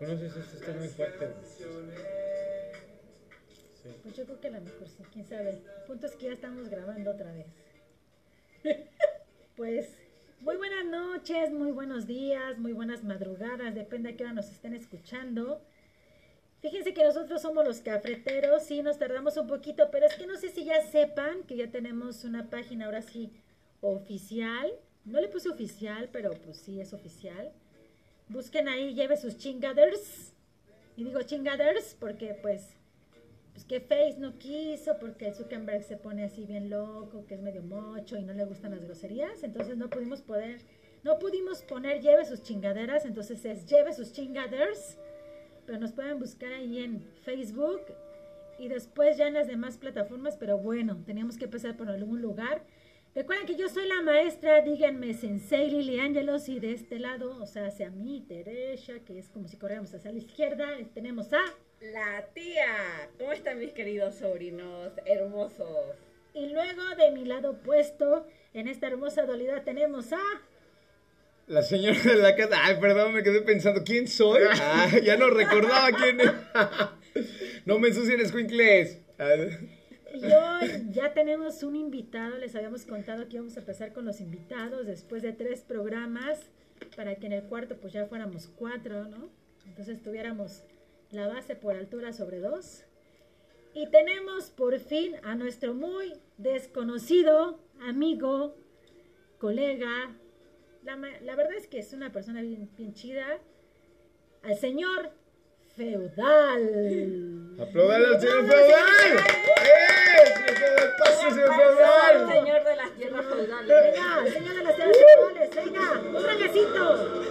No esto está muy fuerte. Pues yo creo que a lo mejor sí, quién sabe. Punto es que ya estamos grabando otra vez. pues muy buenas noches, muy buenos días, muy buenas madrugadas, depende a qué hora nos estén escuchando. Fíjense que nosotros somos los cafeteros, sí nos tardamos un poquito, pero es que no sé si ya sepan que ya tenemos una página ahora sí oficial. No le puse oficial, pero pues sí es oficial. Busquen ahí, lleve sus chingaders. Y digo chingaders porque pues pues que Face no quiso porque Zuckerberg se pone así bien loco, que es medio mocho y no le gustan las groserías, entonces no pudimos poder, no pudimos poner lleve sus chingaderas, entonces es lleve sus chingaders, pero nos pueden buscar ahí en Facebook y después ya en las demás plataformas, pero bueno, teníamos que empezar por algún lugar. Recuerden que yo soy la maestra, díganme Sensei Lili Ángelos y de este lado, o sea, hacia mí, Teresa, que es como si corriéramos hacia la izquierda, tenemos a la tía. ¿Cómo están mis queridos sobrinos hermosos? Y luego de mi lado opuesto, en esta hermosa dualidad tenemos a... La señora de la casa. Ay, perdón, me quedé pensando, ¿quién soy? Ah, ya no recordaba quién no me ensucien escuincles. Y hoy ya tenemos un invitado, les habíamos contado que íbamos a empezar con los invitados después de tres programas para que en el cuarto pues ya fuéramos cuatro, ¿no? Entonces tuviéramos la base por altura sobre 2. Y tenemos por fin a nuestro muy desconocido amigo, colega, la, la verdad es que es una persona bien, bien chida, al señor Feudal. ¡Aplaudan al señor Feudal! ¡Eh! ¡Pase, señor Feudal! Señor de las tierras feudales. Venga, señor de las tierras feudales, venga, un braguecito.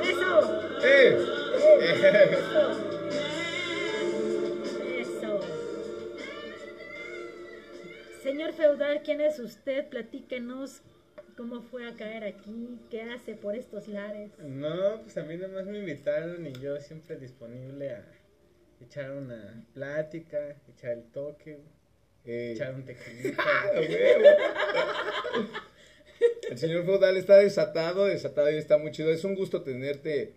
Eso. ¡Eh! Eso. Señor feudal, ¿quién es usted? Platíquenos cómo fue a caer aquí, qué hace por estos lares. No, pues a mí nomás me invitaron y yo siempre disponible a echar una plática, echar el toque, echar un tequilita. el señor feudal está desatado, desatado y está muy chido. Es un gusto tenerte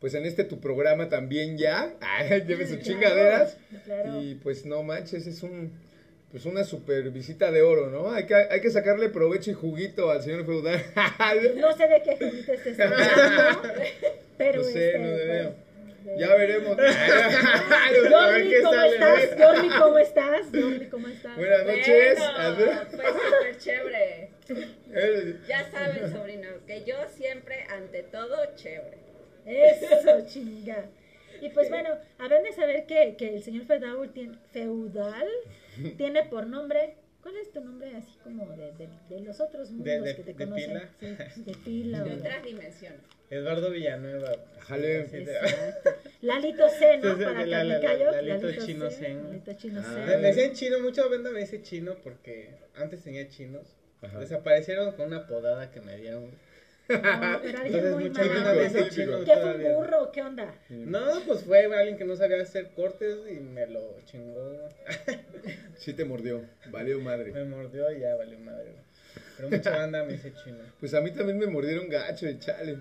pues en este tu programa también ya. Lleve sus chingaderas. Y pues no manches, es un pues una super visita de oro, ¿no? Hay que, hay que sacarle provecho y juguito al señor feudal. no sé de qué juguito estés hablando, pero no sé, este, no veo. Pues, ya veremos. Jordi, ¿cómo estás? Jordi, ¿cómo estás? Jordi, ¿cómo estás? Buenas noches. Bueno, pues súper chévere. ya saben, sobrinos, que yo siempre, ante todo, chévere. Eso, chinga. Y pues bueno, habrán de saber que, que el señor feudal tiene, feudal tiene por nombre, ¿cuál es tu nombre así como de, de, de los otros mundos de, de, que te de conocen? pila. Sí, de pila. De o- otras dimensiones. Eduardo Villanueva. Jale. Lalito C, ¿no? Para la- la- Carnicayo. la- Lalito Chino Zen. Lalito Chino Ah. Zen. Me me decían chino, mucha banda me dice chino porque antes tenía chinos. Ajá. Desaparecieron con una podada que me dieron. No, pero alguien Entonces muy chino ¿Qué fue un burro? ¿Qué onda? No, pues fue alguien que no sabía hacer cortes y me lo chingó. Sí te mordió. Valió madre. Me mordió y ya valió madre. Pero mucha banda me dice chino. Pues a mí también me mordieron gacho y chale.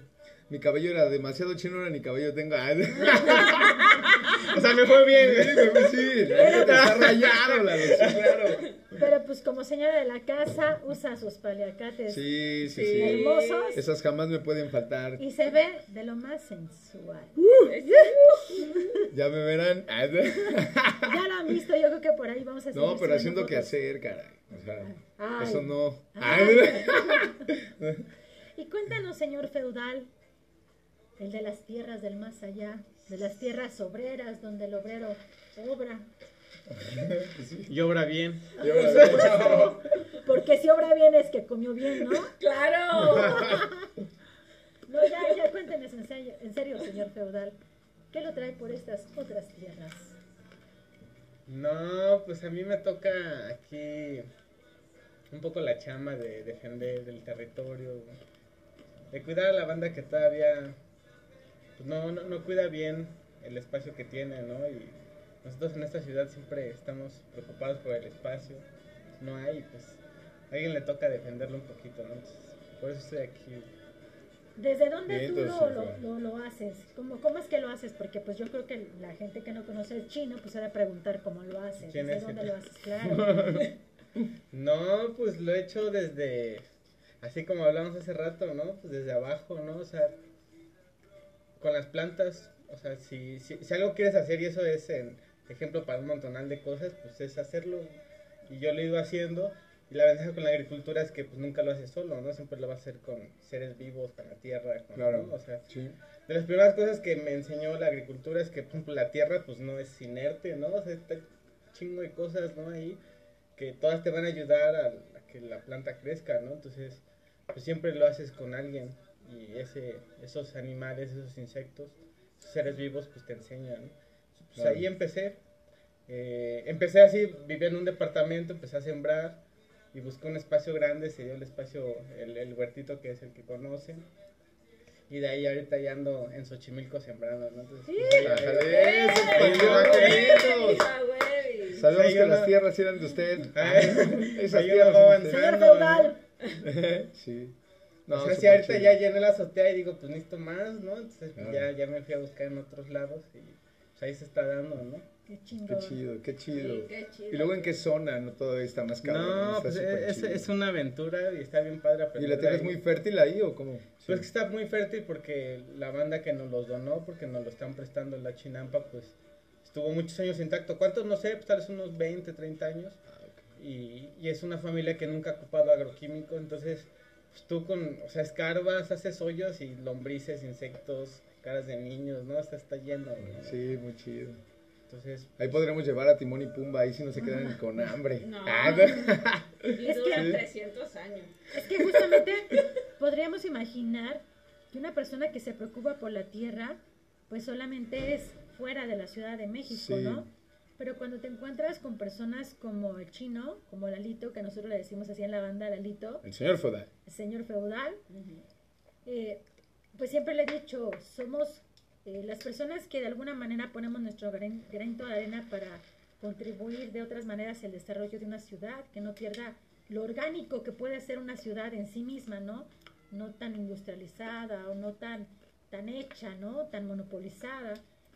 Mi cabello era demasiado chino, ahora ni cabello tengo. O sea, me fue bien. Sí, sí, la neta está rayado, la sí, claro. Pero pues como señora de la casa, usa sus paliacates Sí, sí, Sí. hermosos Esas jamás me pueden faltar. y se ve de lo más sensual. Ya me verán. Ya lo han visto, yo creo que por ahí vamos a seguir No, pero haciendo que hacer, caray. O sea, Ay. eso no. Ay. Ay, Y cuéntanos, señor feudal, el de las tierras del más allá, de las tierras obreras, donde el obrero obra. Y obra bien. Porque si obra bien es que comió bien, ¿no? ¡Claro! No, ya, ya cuéntenos en serio, en serio, señor feudal. ¿Qué lo trae por estas otras tierras? No, pues a mí me toca aquí un poco la chamba de defender el territorio, de cuidar a la banda que todavía pues no, no, no cuida bien el espacio que tiene, ¿no? Y nosotros en esta ciudad siempre estamos preocupados por el espacio, no hay, pues a alguien le toca defenderlo un poquito, ¿no? Entonces, por eso estoy aquí ¿Desde dónde tú lo, lo, haces? ¿Cómo, ¿Cómo es que lo haces? Porque pues yo creo que la gente que no conoce el chino pues de preguntar cómo lo haces. ¿Desde dónde lo haces? Claro. no, pues lo he hecho desde, así como hablamos hace rato, ¿no? Pues desde abajo, ¿no? O sea, con las plantas, o sea, si, si, si algo quieres hacer y eso es en ejemplo para un montonal de cosas, pues es hacerlo. Y yo lo he ido haciendo y la ventaja con la agricultura es que pues nunca lo haces solo, ¿no? Siempre lo vas a hacer con seres vivos, con la tierra, claro, O sea, de las primeras cosas que me enseñó la agricultura es que, por ejemplo, la tierra pues no es inerte, ¿no? O sea, está chingo de cosas, ¿no? Ahí que todas te van a ayudar a, que la planta crezca, ¿no? Entonces, pues siempre lo haces con alguien y ese, esos animales, esos insectos, esos seres vivos, pues te enseñan, Pues ahí empecé. Eh, empecé así, vivía en un departamento, empecé a sembrar y busqué un espacio grande, se dio el espacio, el, el huertito que es el que conocen. Y de ahí ahorita ya ando en Xochimilco sembrando, ¿no? Entonces, sí, pues, Sabemos que las tierras eran de usted. Esas tierras Señor feudal. sí. No, o sea, si ahorita ya llené la azotea y digo, pues necesito más, ¿no? Entonces ya, ya me fui a buscar en otros lados y pues ahí se está dando, ¿no? Qué chido. Qué chido, qué chido. Y luego en qué zona, ¿no? Todo está más caro. No, pues es, es, una aventura y está bien padre ¿Y la tierra es muy fértil ahí o cómo? Pues que está muy fértil porque la banda que nos los donó, porque nos lo están prestando en la Chinampa, pues estuvo muchos años intacto. ¿Cuántos? No sé, pues tal vez unos 20, 30 años. Ah, y, y, es una familia que nunca ha ocupado agroquímico, entonces pues tú con, o sea, escarbas, haces hoyos y lombrices, insectos, caras de niños, ¿no? Hasta está lleno. Sí, muy chido. Entonces, ahí podremos llevar a Timón y Pumba, ahí si no se quedan con hambre. No. Ah, es que 300 años. Es que justamente podríamos imaginar que una persona que se preocupa por la tierra, pues solamente es fuera de la Ciudad de México, ¿no? Pero cuando te encuentras con personas como el chino, como Lalito, que nosotros le decimos así en la banda, Lalito. El señor feudal. El señor feudal. Eh, pues siempre le he dicho, somos eh, las personas que de alguna manera ponemos nuestro granito de arena para contribuir de otras maneras al desarrollo de una ciudad, que no pierda lo orgánico que puede ser una ciudad en sí misma, ¿no? No tan industrializada o no tan, tan hecha, ¿no? Tan monopolizada,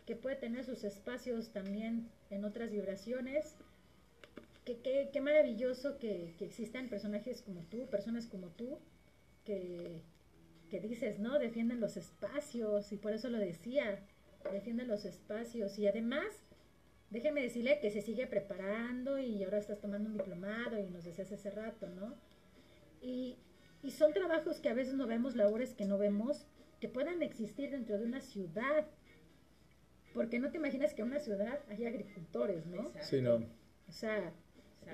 que puede tener sus espacios también en otras vibraciones. Qué, maravilloso que, que, existan personajes como tú, personas como tú, que, que dices, ¿no? Defienden los espacios y por eso lo decía, defienden los espacios y además, déjeme decirle que se sigue preparando y ahora estás tomando un diplomado y nos decías hace rato, ¿no? Y, y son trabajos que a veces no vemos, labores que no vemos, que puedan existir dentro de una ciudad porque no te imaginas que en una ciudad hay agricultores, ¿no? Sí, no. O sea,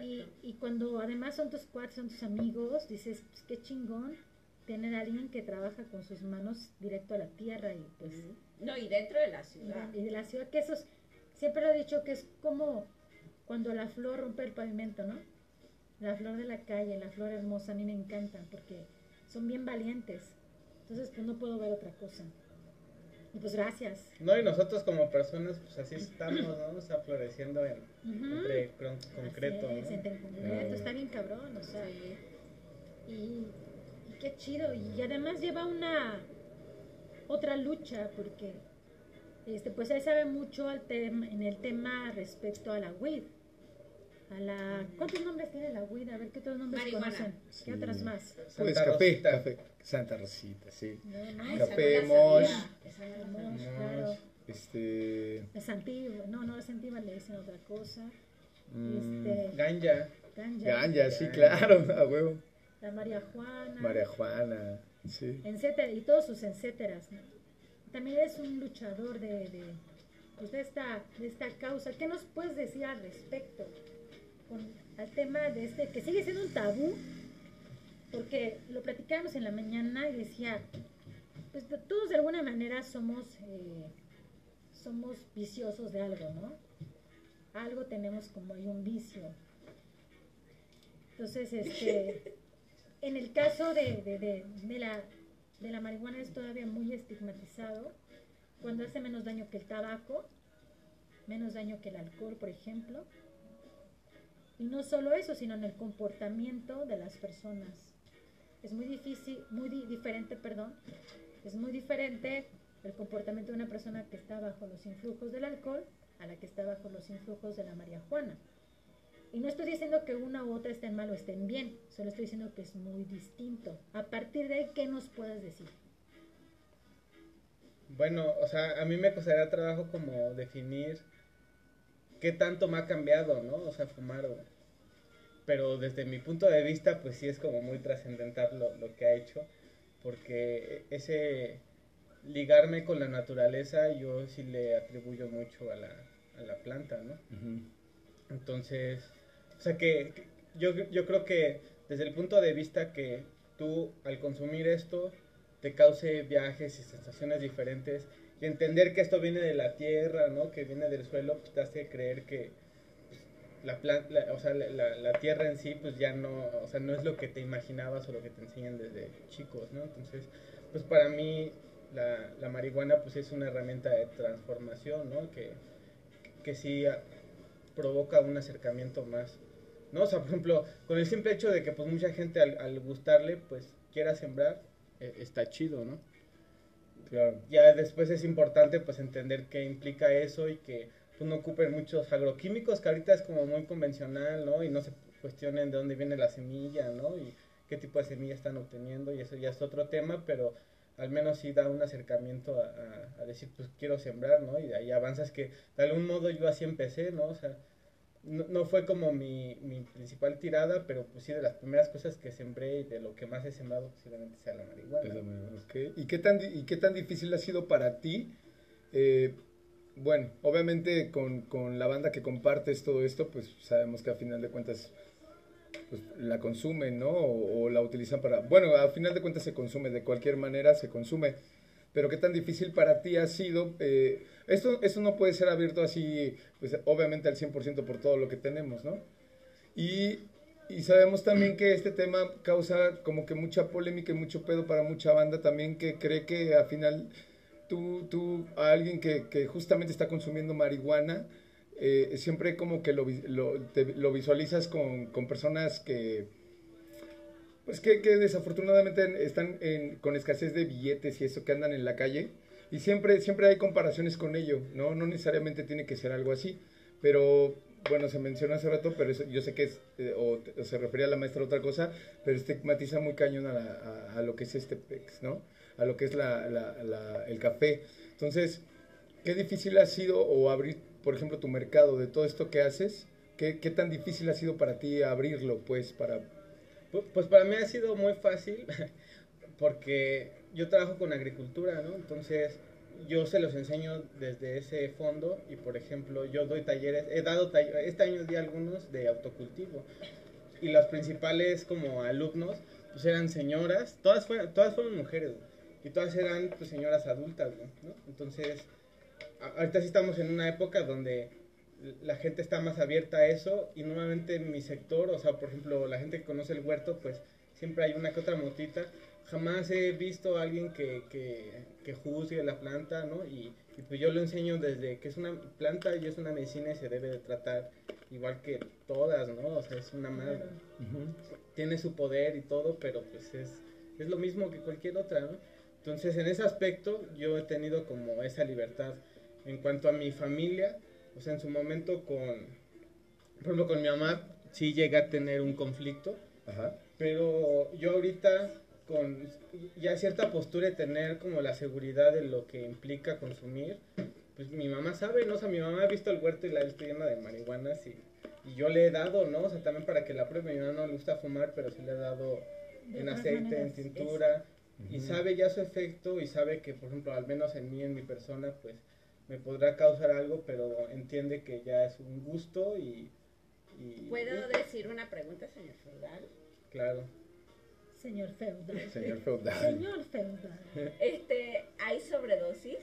y, y, cuando además son tus cuates, son tus amigos, dices, pues qué chingón tener a alguien que trabaja con sus manos directo a la tierra y pues... No, y dentro de la ciudad. Y de, la ciudad, que eso es, siempre lo he dicho que es como cuando la flor rompe el pavimento, ¿no? La flor de la calle, la flor hermosa, a mí me encantan porque son bien valientes. Entonces, pues no puedo ver otra cosa. Pues gracias. No, y nosotros como personas, pues así estamos, ¿no? O sea, floreciendo en, entre concreto. Es, concreto, está bien cabrón, o sea, y, qué chido. Y además lleva una otra lucha, porque este, pues él sabe mucho al en el tema respecto a la WID. A la, ¿Cuántos nombres tiene la WID? A ver, ¿qué otros nombres conocen? ¿Qué otras más? Pues café, café. Santa Rosita, sí. No, Café, mosh. claro. Este. Es antiguo, no, no es antiguo, le dicen otra cosa. Mm. Este, ganja. Ganja. Ganja, sí, claro, a huevo. La María Juana. María Juana, sí. Etcétera, y todos sus etcéteras. También es un luchador de, de, pues de, esta, de esta causa. ¿Qué nos puedes decir al respecto? Con, al tema de este, que sigue siendo un tabú, porque lo platicábamos en la mañana y decía, pues todos de alguna manera somos, eh, somos viciosos de algo, ¿no? Algo tenemos como hay un vicio. Entonces, este, en el caso de, de, la, de la marihuana es todavía muy estigmatizado, cuando hace menos daño que el tabaco, menos daño que el alcohol, por ejemplo. Y no solo eso, sino en el comportamiento de las personas es muy difícil, muy diferente, perdón, Es muy diferente el comportamiento de una persona que está bajo los influjos del alcohol a la que está bajo los influjos de la marihuana. Y no estoy diciendo que una u otra estén mal o estén bien, solo estoy diciendo que es muy distinto. A partir de ahí, ¿qué nos puedes decir? Bueno, o sea, a mí me costaría trabajo como definir qué tanto me ha cambiado, ¿no? O sea, fumar. Pero desde mi punto de vista, pues sí es como muy trascendental lo, lo que ha hecho, porque ese ligarme con la naturaleza, yo sí le atribuyo mucho a la, a la planta, ¿no? Entonces, o sea que, yo, yo creo que desde el punto de vista que tú al consumir esto te cause viajes y sensaciones diferentes entender que esto viene de la tierra, ¿no? Que viene del suelo, pues te hace creer que pues, la, planta, o sea, la, la, tierra en sí, pues ya no, o sea, no es lo que te imaginabas o lo que te enseñan desde chicos, ¿no? Entonces, pues para mí la, la marihuana pues es una herramienta de transformación, ¿no? Que, que sí provoca un acercamiento más, ¿no? O sea, por ejemplo, con el simple hecho de que pues mucha gente al, gustarle pues quiera sembrar, eh, está chido, ¿no? Claro. Ya después es importante pues entender qué implica eso y que pues no ocupen muchos agroquímicos, que ahorita es como muy convencional, ¿no? Y no se cuestionen de dónde viene la semilla, ¿no? Y qué tipo de semilla están obteniendo y eso ya es otro tema, pero al menos sí da un acercamiento a, decir, pues quiero sembrar, ¿no? Y ahí avanzas que de algún modo yo así empecé, ¿no? O sea, no, fue como mi, mi, principal tirada, pero pues sí de las primeras cosas que sembré y de lo que más he sembrado posiblemente sea la marihuana. ¿Y, qué tan, ¿Y qué tan difícil ha sido para ti? Eh, bueno, obviamente con, con la banda que compartes todo esto, pues sabemos que a final de cuentas pues, la consumen, ¿no? O, la utilizan para... Bueno, al final de cuentas se consume, de cualquier manera se consume. Pero qué tan difícil para ti ha sido... Eh, esto, esto no puede ser abierto así, pues obviamente al 100% por todo lo que tenemos, ¿no? Y, y sabemos también que este tema causa como que mucha polémica y mucho pedo para mucha banda también que cree que al final tú, tú a alguien que, que justamente está consumiendo marihuana, eh, siempre como que lo, lo, visualizas con, con, personas que, pues que, que desafortunadamente están con escasez de billetes y eso que andan en la calle. Y siempre, siempre hay comparaciones con ello, ¿no? No necesariamente tiene que ser algo así, pero bueno, se mencionó hace rato, pero yo sé que es, eh, o, se refería a la maestra a otra cosa, pero estigmatiza muy cañón a, lo que es este PEX, ¿no? A lo que es el café. Entonces, qué difícil ha sido o abrir por ejemplo, tu mercado, de todo esto que haces, ¿qué, qué tan difícil ha sido para ti abrirlo, pues, para... Pues para mí ha sido muy fácil, porque yo trabajo con agricultura, ¿no? Entonces, yo se los enseño desde ese fondo y, por ejemplo, yo doy talleres, he dado talleres, este año di algunos de autocultivo y las principales como alumnos, pues eran señoras, todas fueron, todas fueron mujeres, y todas eran pues señoras adultas, ¿no? Entonces, ahorita sí estamos en una época donde la gente está más abierta a eso y nuevamente en mi sector, o sea, por ejemplo, la gente que conoce el huerto, pues siempre hay una que otra motita. Jamás he visto a alguien que, que, juzgue la planta, ¿no? Y, pues yo lo enseño desde que es una planta y es una medicina y se debe de tratar igual que todas, ¿no? O sea, es una madre. Tiene su poder y todo, pero pues es, es lo mismo que cualquier otra, ¿no? Entonces, en ese aspecto, yo he tenido como esa libertad en cuanto a mi familia, o sea, en su momento con, por ejemplo, con mi mamá, sí llegué a tener un conflicto, pero yo ahorita con ya cierta postura de tener como la seguridad de lo que implica consumir, pues mi mamá sabe, ¿no? O sea, mi mamá ha visto el huerto y la ha visto llena de marihuanas y, y yo le he dado, ¿no? O sea, también para que la pruebe, mi mamá no le gusta fumar, pero sí le he dado en aceite, en tintura, y sabe ya su efecto y sabe que, por ejemplo, al menos en mí, en mi persona, pues me podrá causar algo, pero entiende que ya es un gusto y... ¿Puedo decir una pregunta, señor Feudal? Claro. Señor Feudal. Señor Feudal. Señor Feudal. Este, ¿hay sobredosis?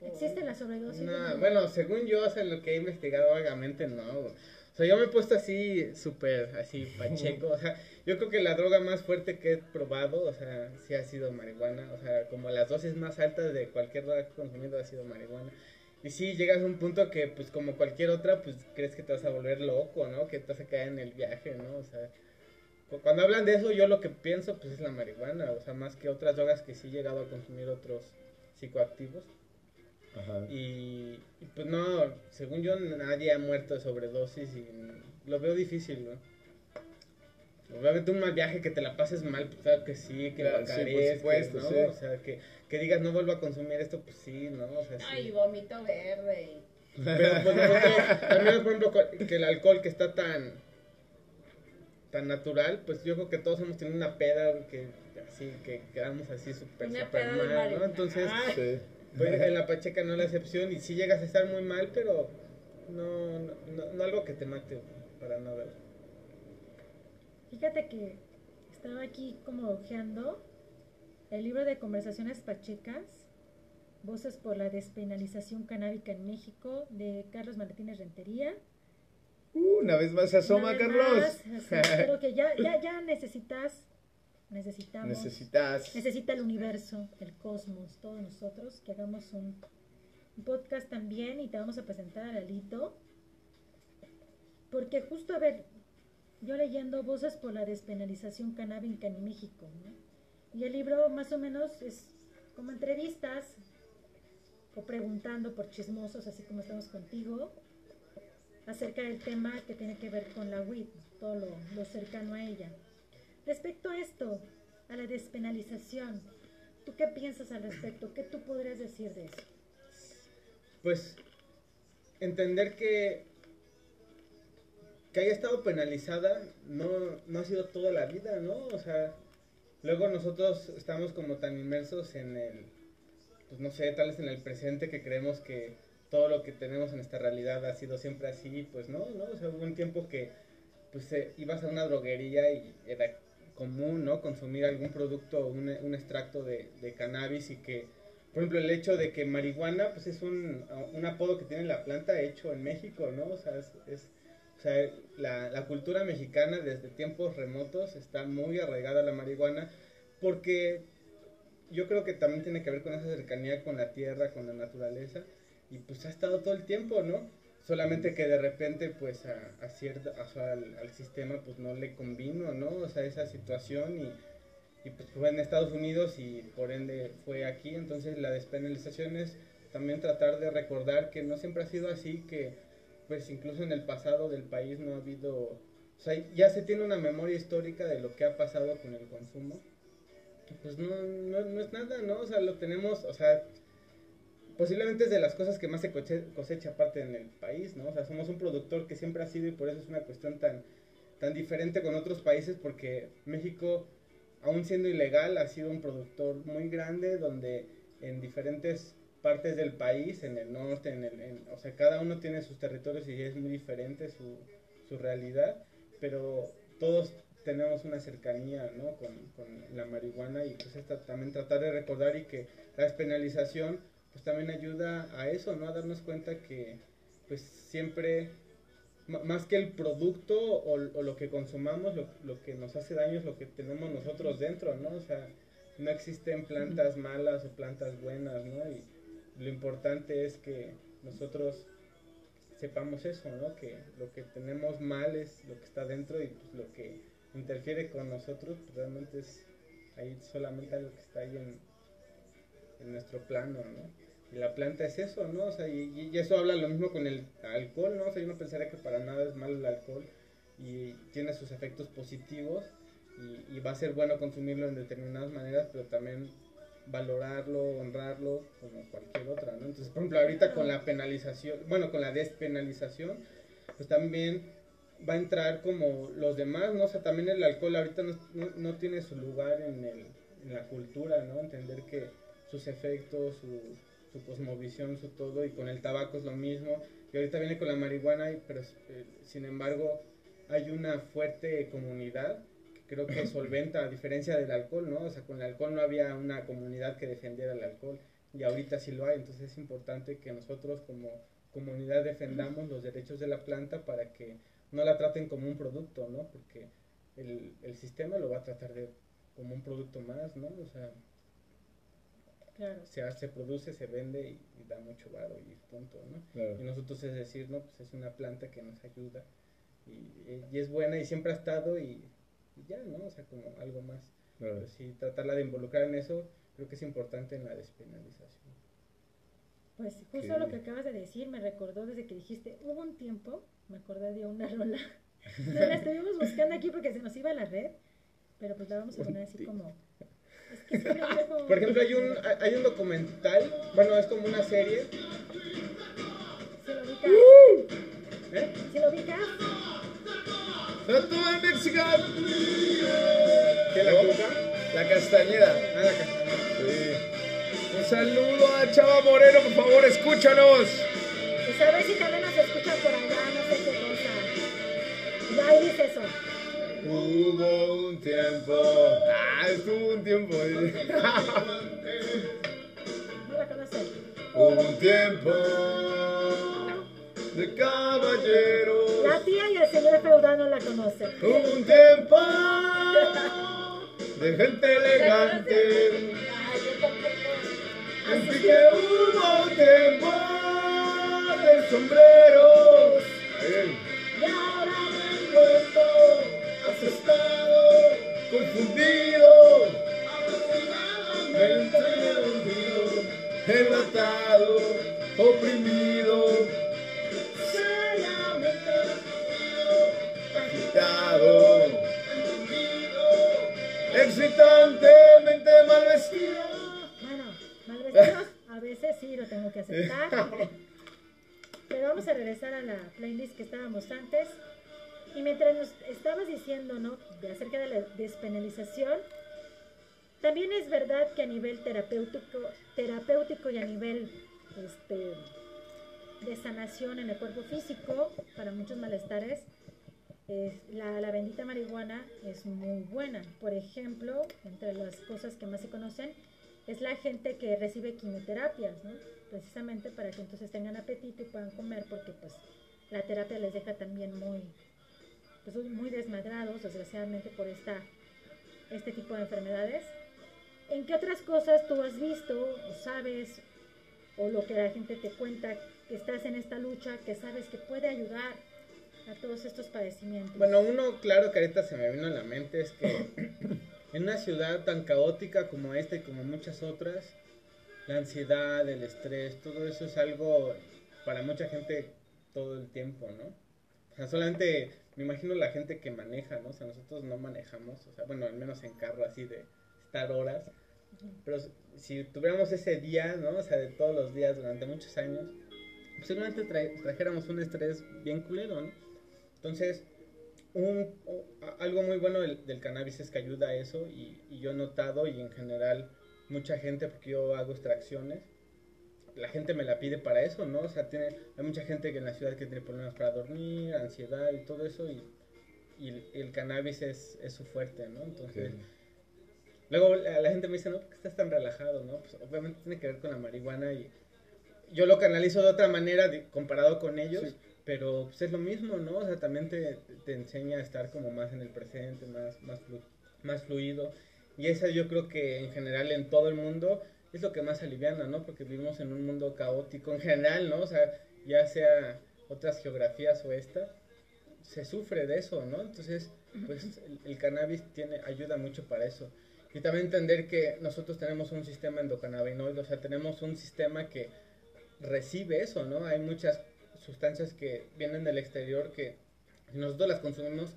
¿Existe la sobredosis? No, bueno, según yo, o lo que he investigado vagamente, no. O sea, yo me he puesto así, súper, así, pacheco. O sea, yo creo que la droga más fuerte que he probado, o sea, sí ha sido marihuana. O sea, como las dosis más altas de cualquier droga que he consumido ha sido marihuana. Y sí, llegas a un punto que, pues, como cualquier otra, pues, crees que te vas a volver loco, ¿no? Que te vas a caer en el viaje, ¿no? O sea, cuando hablan de eso, yo lo que pienso pues es la marihuana, o sea, más que otras drogas que sí he llegado a consumir otros psicoactivos. Ajá. Y, pues no, según yo nadie ha muerto de sobredosis y lo veo difícil, ¿no? Obviamente un mal viaje que te la pases mal, pues claro que sí, que claro, sí, por supuesto, ¿no? O sea, que, que, digas no vuelvo a consumir esto, pues sí, ¿no? O sea, Ay, vomito verde. Pero pues nosotros, también por ejemplo, que el alcohol que está tan tan natural, pues yo creo que todos hemos tenido una peda que así, que quedamos así súper, súper mal, ¿no? Entonces, pues, en la Pacheca no es la excepción y sí llegas a estar muy mal, pero no, no, no algo que te mate para nada. Fíjate que estaba aquí como ojeando el libro de conversaciones pachecas, Voces por la despenalización canábica en México, de Carlos Martínez Rentería. Uh, una vez más se asoma, Carlos. Creo que ya, ya, ya necesitas, necesitamos, necesitas, necesita el universo, el cosmos, todos nosotros, que hagamos un, podcast también y te vamos a presentar a Lalito. Porque justo, a ver, yo leyendo Voces por la despenalización canábica en México, y el libro más o menos es como entrevistas o preguntando por chismosos, así como estamos contigo, acerca del tema que tiene que ver con la WIT, todo lo, cercano a ella. Respecto a esto, a la despenalización, ¿tú qué piensas al respecto? ¿Qué tú podrías decir de eso? Pues entender que que haya estado penalizada no, no ha sido toda la vida, ¿no? O sea, luego nosotros estamos como tan inmersos en el, pues no sé, tal vez en el presente que creemos que todo lo que tenemos en esta realidad ha sido siempre así, pues no, ¿no? O sea, hubo un tiempo que pues ibas a una droguería y era común, ¿no? Consumir algún producto, un, un extracto de, cannabis y que, por ejemplo, el hecho de que marihuana, pues es un, un apodo que tiene la planta hecho en México, ¿no? O sea, es o sea, la, la cultura mexicana desde tiempos remotos está muy arraigada a la marihuana porque yo creo que también tiene que ver con esa cercanía con la tierra, con la naturaleza y pues ha estado todo el tiempo, ¿no? Solamente que de repente pues a, a cierta, al, sistema pues no le convino, ¿no? O sea, esa situación y, y pues fue en Estados Unidos y por ende fue aquí, entonces la despenalización es también tratar de recordar que no siempre ha sido así, que pues incluso en el pasado del país no ha habido, o sea, ya se tiene una memoria histórica de lo que ha pasado con el consumo. pues no, no, es nada, ¿no? O sea, lo tenemos, o sea, posiblemente es de las cosas que más se cosecha aparte en el país, ¿no? O sea, somos un productor que siempre ha sido y por eso es una cuestión tan, tan diferente con otros países porque México, aún siendo ilegal, ha sido un productor muy grande donde en diferentes partes del país, en el norte, en el, o sea, cada uno tiene sus territorios y es muy diferente su, su realidad, pero todos tenemos una cercanía ¿no? con, con, la marihuana y pues esta, también tratar de recordar y que la despenalización pues también ayuda a eso, ¿no? A darnos cuenta que pues siempre, más que el producto o, o lo que consumamos, lo, lo, que nos hace daño es lo que tenemos nosotros dentro, ¿no? O sea, no existen plantas malas o plantas buenas, ¿no? Y, lo importante es que nosotros sepamos eso, ¿no? Que lo que tenemos mal es lo que está dentro y pues lo que interfiere con nosotros pues, realmente es ahí solamente algo que está ahí en, nuestro plano, ¿no? Y la planta es eso, ¿no? O sea, y, eso habla lo mismo con el alcohol, ¿no? O sea, yo no pensaría que para nada es malo el alcohol y tiene sus efectos positivos y, y va a ser bueno consumirlo en determinadas maneras, pero también valorarlo, honrarlo como cualquier otra, ¿no? Entonces, por ejemplo, ahorita con la penalización, bueno, con la despenalización, pues también va a entrar como los demás, ¿no? O sea, también el alcohol ahorita no, no, tiene su lugar en, el, en la cultura, ¿no? Entender que sus efectos, su, su cosmovisión, su todo, y con el tabaco es lo mismo, y ahorita viene con la marihuana, pero eh, sin embargo hay una fuerte comunidad creo que solventa, a diferencia del alcohol, ¿no? O sea, con el alcohol no había una comunidad que defendiera el alcohol y ahorita sí lo hay, entonces es importante que nosotros como comunidad defendamos los derechos de la planta para que no la traten como un producto, ¿no? Porque el, el sistema lo va a tratar de como un producto más, ¿no? O sea, claro. se, se produce, se vende y, da mucho varo y punto, ¿no? Y nosotros es decir, no, pues es una planta que nos ayuda y, y es buena y siempre ha estado y ya, ¿no? O sea, como algo más. Pero sí, tratarla de involucrar en eso, creo que es importante en la despenalización. Pues justo lo que acabas de decir me recordó desde que dijiste, hubo un tiempo, me acordé de una rola, la estuvimos buscando aquí porque se nos iba a la red, pero pues la vamos a poner así como... Es que Por ejemplo, hay un, hay un documental, bueno, es como una serie. ¿Se lo ubicas? ¿Eh? ¿Se lo ubicas? ¡Santo de México! ¿Qué la cuca? La castañeda. Ah, la castañeda. Sí. Un saludo a Chava Moreno, por favor, escúchanos. Pues a ver si también nos escuchan por allá, no sé qué cosa. Ya dice eso. Hubo un tiempo. Ah, estuvo un tiempo. no la conoces. Hubo un tiempo de caballero. La tía y el señor feudal no la conocen. Hubo un tiempo de gente elegante. Así que hubo un tiempo de sombreros. Y ahora me encuentro asustado, confundido, olvido, enlatado, oprimido, agitado, excitantemente mal vestido. Bueno, mal vestido, a veces sí lo tengo que aceptar. Pero vamos a regresar a la playlist que estábamos antes. Y mientras nos estabas diciendo, ¿no? De acerca de la despenalización, también es verdad que a nivel terapéutico, terapéutico y a nivel este, de sanación en el cuerpo físico, para muchos malestares, la, bendita marihuana es muy buena. Por ejemplo, entre las cosas que más se conocen, es la gente que recibe quimioterapias, ¿no? precisamente para que entonces tengan apetito y puedan comer, porque pues la terapia les deja también muy, pues, muy desmadrados, desgraciadamente, por esta, este tipo de enfermedades. ¿En qué otras cosas tú has visto o sabes, o lo que la gente te cuenta, que estás en esta lucha, que sabes que puede ayudar a todos estos padecimientos? Bueno, uno claro que ahorita se me vino a la mente es que en una ciudad tan caótica como esta y como muchas otras, la ansiedad, el estrés, todo eso es algo para mucha gente todo el tiempo, ¿no? O sea, solamente me imagino la gente que maneja, ¿no? O sea, nosotros no manejamos, o sea, bueno, al menos en carro así de estar horas, pero si tuviéramos ese día, ¿no? O sea, de todos los días durante muchos años, posiblemente trajéramos un estrés bien culero, ¿no? Entonces, un, algo muy bueno del, del, cannabis es que ayuda a eso y, y yo he notado y en general mucha gente, porque yo hago extracciones, la gente me la pide para eso, ¿no? O sea, tiene, hay mucha gente que en la ciudad que tiene problemas para dormir, ansiedad y todo eso, y, y el, cannabis es, es, su fuerte, ¿no? Entonces, luego la, gente me dice, no, ¿por qué estás tan relajado, no? Pues obviamente tiene que ver con la marihuana y yo lo canalizo de otra manera comparado con ellos, pero pues es lo mismo, ¿no? O sea, también te, te, enseña a estar como más en el presente, más, más, más fluido. Y esa yo creo que en general en todo el mundo es lo que más aliviana, ¿no? Porque vivimos en un mundo caótico en general, ¿no? O sea, ya sea otras geografías o esta, se sufre de eso, ¿no? Entonces, pues el, cannabis tiene, ayuda mucho para eso. Y también entender que nosotros tenemos un sistema endocannabinoide, o sea, tenemos un sistema que recibe eso, ¿no? Hay muchas sustancias que vienen del exterior que si nosotros las consumimos,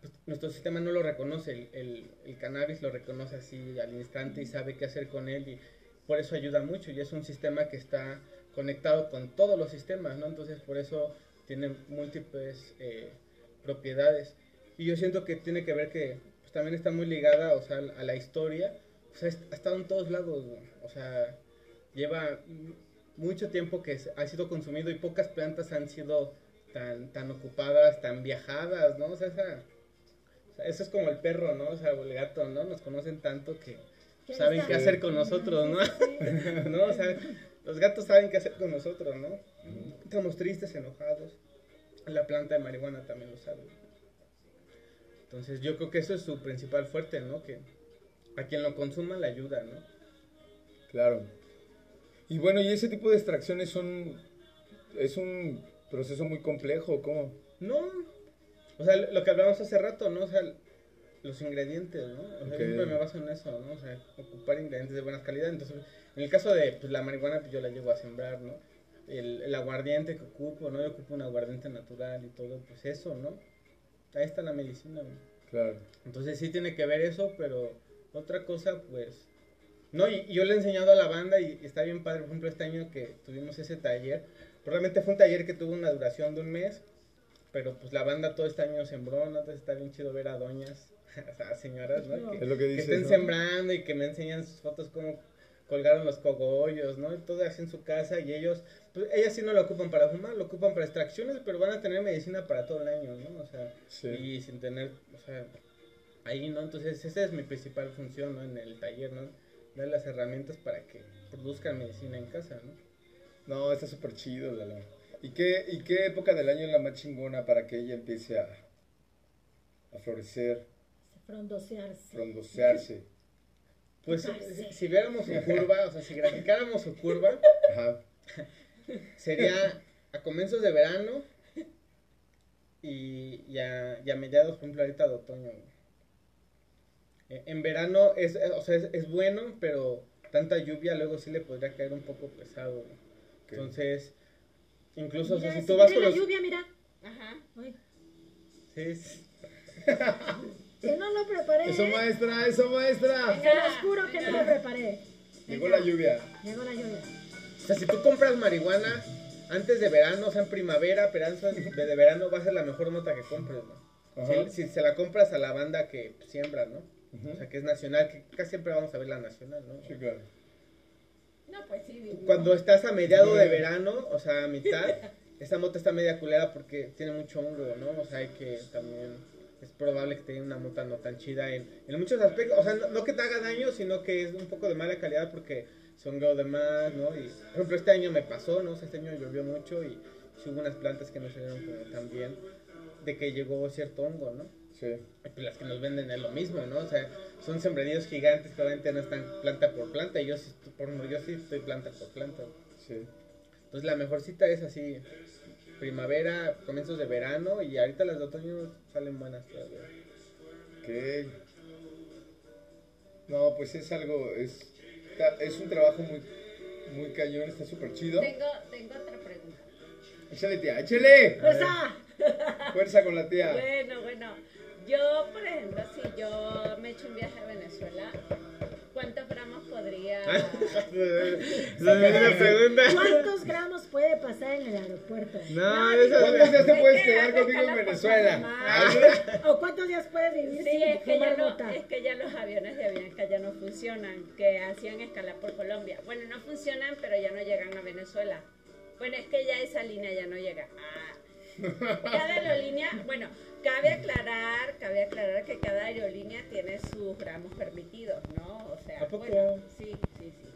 pues, nuestro sistema no lo reconoce, el, el, cannabis lo reconoce así al instante y sabe qué hacer con él y por eso ayuda mucho y es un sistema que está conectado con todos los sistemas, ¿no? Entonces por eso tiene múltiples eh, propiedades. Y yo siento que tiene que ver que pues, también está muy ligada, o sea, a la historia, o sea, ha estado en todos lados, o sea, lleva mucho tiempo que ha sido consumido y pocas plantas han sido tan, tan ocupadas, tan viajadas, ¿no? O sea, esa, eso es como el perro, ¿no? O sea, el gato, ¿no? Nos conocen tanto que saben qué hacer con nosotros, ¿no? ¿no? O sea, los gatos saben qué hacer con nosotros, ¿no? Estamos tristes, enojados. La planta de marihuana también lo sabe. Entonces yo creo que eso es su principal fuerte, ¿no? Que a quien lo consuma le ayuda, ¿no? Claro. Y bueno, ¿y ese tipo de extracciones son... es un proceso muy complejo, ¿cómo? No, o sea, lo que hablamos hace rato, ¿no? O sea, los ingredientes, ¿no? O sea, siempre me baso en eso, ¿no? O sea, ocupar ingredientes de buena calidad. Entonces, en el caso de pues, la marihuana, pues yo la llevo a sembrar, ¿no? El, el aguardiente que ocupo, ¿no? Yo ocupo un aguardiente natural y todo, pues eso, ¿no? Ahí está la medicina, ¿no? Claro. Entonces sí tiene que ver eso, pero otra cosa, pues... No, y, yo le he enseñado a la banda y, está bien padre, por ejemplo, este año que tuvimos ese taller, realmente fue un taller que tuvo una duración de un mes, pero pues la banda todo este año sembró, ¿no? Entonces está bien chido ver a doñas, a señoras, ¿no? Que, es lo que, dices, estén sembrando y que me enseñan sus fotos como colgaron los cogollos, ¿no? Todo así en su casa y ellos, pues ellas sí no lo ocupan para fumar, lo ocupan para extracciones, pero van a tener medicina para todo el año, ¿no? O sea, y sin tener, o sea, ahí, ¿no? Entonces esa es mi principal función, ¿no? En el taller, ¿no? Dar las herramientas para que produzcan medicina en casa, ¿no? No, está súper chido, Lalo. ¿Y qué, ¿Y qué época del año es la más chingona para que ella empiece a, a florecer? Frondosearse. Frondosearse. Pues si, viéramos su curva, o sea, si graficáramos su curva, sería a comienzos de verano y, ya a, mediados, por ejemplo, ahorita de otoño. E, en verano es, o sea, es, bueno, pero tanta lluvia luego sí le podría caer un poco pesado. Entonces, incluso si tú vas con la lluvia, mira. Ajá. Sí. sí. Que no lo preparé. Eso maestra, eso maestra. Se los juro que no lo preparé. Llegó la lluvia. Llegó la lluvia. O sea, si tú compras marihuana antes de verano, o sea, en primavera, pero antes de verano va a ser la mejor nota que compres, ¿no? Si, se la compras a la banda que siembra, ¿no? O sea, que es nacional, que casi siempre vamos a ver la nacional, ¿no? Sí, claro. No, pues sí. Cuando estás a mediado de verano, o sea, a mitad, esta mota está media culera porque tiene mucho hongo, ¿no? O sea, hay que también es probable que tenga una mota no tan chida en, en muchos aspectos. O sea, no, que te haga daño, sino que es un poco de mala calidad porque son de más, ¿no? Y, por ejemplo, este año me pasó, ¿no? este año llovió mucho y hubo unas plantas que no salieron como tan bien, de que llegó cierto hongo, ¿no? Sí. pues las que nos venden es lo mismo, ¿no? O sea, son sembradíos gigantes que obviamente no están planta por planta y yo sí, por, yo sí estoy planta por planta. Sí. Entonces la mejor cita es así, primavera, comienzos de verano y ahorita las de otoño salen buenas todavía. Ok. No, pues es algo, es, es un trabajo muy, muy cañón, está súper chido. Tengo, tengo otra pregunta. Échale, tía, échale. Fuerza. Fuerza con la tía. Bueno, bueno. Yo, por ejemplo, si yo me echo un viaje a Venezuela, ¿cuántos gramos podría...? la pregunta. ¿Cuántos gramos puede pasar en el aeropuerto? No, eso ¿Cuántos días te puedes quedar conmigo en Venezuela? ¿O cuántos días puedes vivir sí, es que, ya no, es que ya los aviones de Avianca ya no funcionan, que hacían escala por Colombia. Bueno, no funcionan, pero ya no llegan a Venezuela. Bueno, es que ya esa línea ya no llega. Ah. Cada aerolínea, bueno, cabe aclarar, cabe aclarar que cada aerolínea tiene sus gramos permitidos, ¿no? O sea, bueno, sí, sí, sí.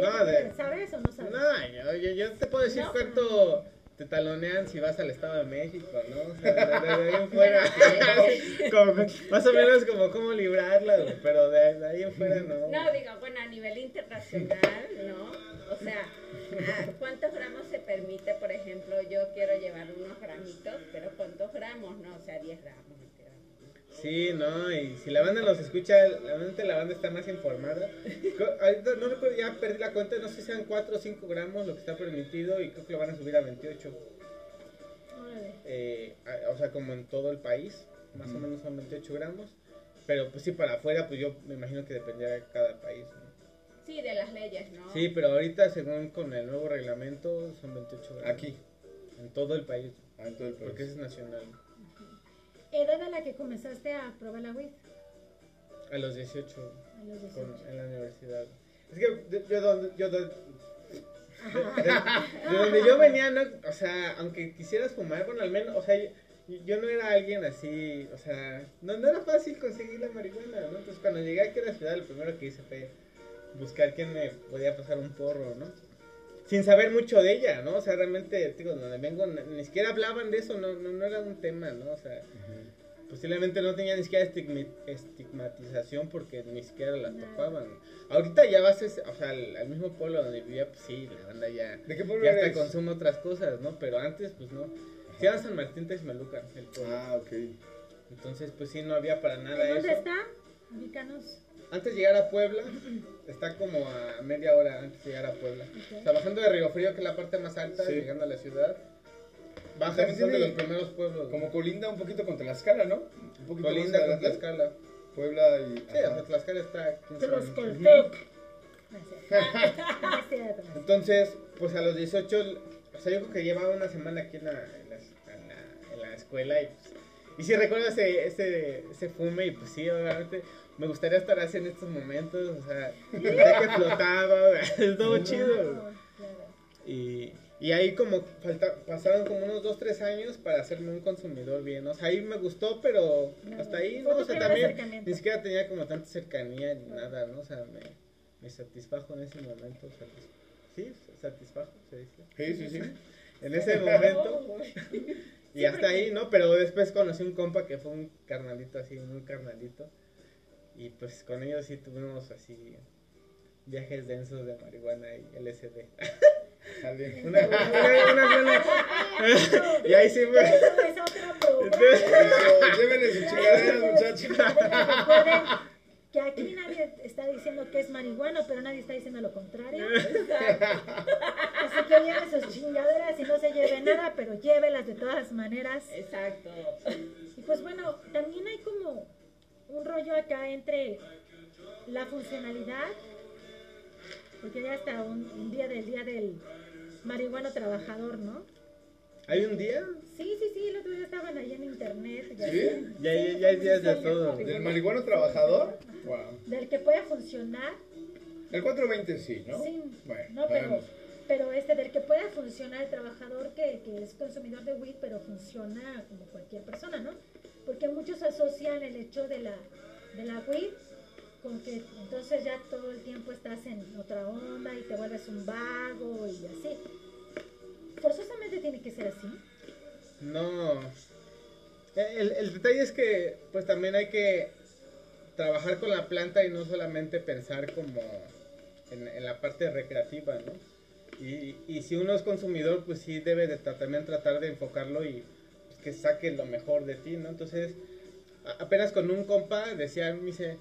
No, de... ¿Sabes o no sabes? No, yo, yo, te puedo decir cuánto te talonean si vas al Estado de México, ¿no? O sea, de, ahí en fuera, más o menos como cómo librarla, pero de, ahí en fuera no. No, digo, bueno, a nivel internacional, ¿no? O sea, ¿cuántos gramos se permite, ejemplo, yo quiero llevar unos gramitos, pero ¿cuántos gramos? No, o sea, 10 gramos. Sí, no, y si la banda nos escucha, realmente la banda está más informada. Ahorita no recuerdo, ya perdí la cuenta, no sé si sean 4 o 5 gramos lo que está permitido y creo que lo van a subir a 28. Eh, o sea, como en todo el país, más o menos son 28 gramos. Pero pues sí, para afuera, pues yo me imagino que dependía de cada país. Sí, de las leyes, ¿no? Sí, pero ahorita, según con el nuevo reglamento, son 28 gramos. Aquí. En todo el país. Ah, en todo el país. Porque es nacional. ¿Edad a la que comenzaste a probar la WID? A los 18. A los 18. en la universidad. Es que yo, donde, yo, de, donde yo venía, no, o sea, aunque quisieras fumar, bueno, al menos, o sea, yo, no era alguien así, o sea, no, no, era fácil conseguir la marihuana, ¿no? Entonces cuando llegué aquí a la ciudad, lo primero que hice fue buscar quién me podía pasar un porro, ¿no? Sin saber mucho de ella, ¿no? O sea, realmente, digo, donde vengo, ni siquiera hablaban de eso, no, no, no era un tema, ¿no? O sea, posiblemente no tenía ni siquiera estigmatización porque ni siquiera la topaban. Ahorita ya vas, o sea, al, mismo pueblo donde vivía, pues sí, la banda ya, ¿De qué pueblo ya hasta consume otras cosas, ¿no? Pero antes, pues no. Si era San Martín Texmelucan, el pueblo. Ah, ok. Entonces, pues sí, no había para nada ¿En dónde eso. está? Ubícanos. Antes de llegar a Puebla, está como a media hora antes de llegar a Puebla. Ok. O sea, bajando de Río Frío, que es la parte más alta, Sí. llegando a la ciudad. Baja, de los primeros pueblos. Como colinda un poquito con Tlaxcala, ¿no? Un poquito Colinda con. Tlaxcala. Puebla y... Sí, Tlaxcala está a 15 De los minutos. Coltec. No es cierto. No es cierto, no es Entonces, pues a los 18, o sea, yo creo que llevaba una semana aquí en la, en la, en la- en la escuela y pues, y sí recuerdo ese, ese, ese fume y pues sí, obviamente me gustaría estar así en estos momentos, o sea, ya que flotaba, estuvo chido. No, claro. Y, y ahí como falta, pasaron como unos 2, 3 años para hacerme un consumidor bien, o sea, ahí me gustó, pero No, hasta ahí, ¿no? O sea, también ni siquiera tenía como tanta cercanía ni nada, ¿no? O sea, me, me satisfajo en ese momento, satis- sí, satisfajo, se dice. Sí, sí, sí. En ese momento. Y hasta ahí, ¿no? Pero después conocí un compa que fue un carnalito así, un carnalito. Y pues con ellos sí tuvimos así viajes densos de marihuana y LSD. Una, una, y ahí sí. Eso, Llévenle sus chingaderas, muchachos. Recuerden que aquí nadie está diciendo que es marihuana, pero nadie está diciendo lo contrario. Así que lleven sus chingaderas y no se lleve nada, pero llévelas de todas maneras. Exacto. Y pues bueno, también hay como un rollo acá entre la funcionalidad, porque ya está un, un día del día del marihuano trabajador, ¿no? ¿Hay un día? Sí, sí, sí, el otro día estaban ahí en internet. ¿Sí? Ya, ya, ya hay días de todo. ¿Del marihuano trabajador? Wow. Del que puede funcionar El 420 sí, ¿no? Sí, Bueno, no, pero, pero este del que pueda funcionar el trabajador que, que es consumidor de weed, pero funciona como cualquier persona, ¿no? Porque muchos asocian el hecho de la, de la weed con que entonces ya todo el tiempo estás en otra onda y te vuelves un vago y así. Forzosamente tiene que ser así. No. El, el detalle es que pues también hay que trabajar con la planta y no solamente pensar como en, la parte recreativa, ¿no? Y, y si uno es consumidor, pues sí debe también tratar de enfocarlo y que saque lo mejor de ti, ¿no? Entonces, apenas con un compa decía, me dice,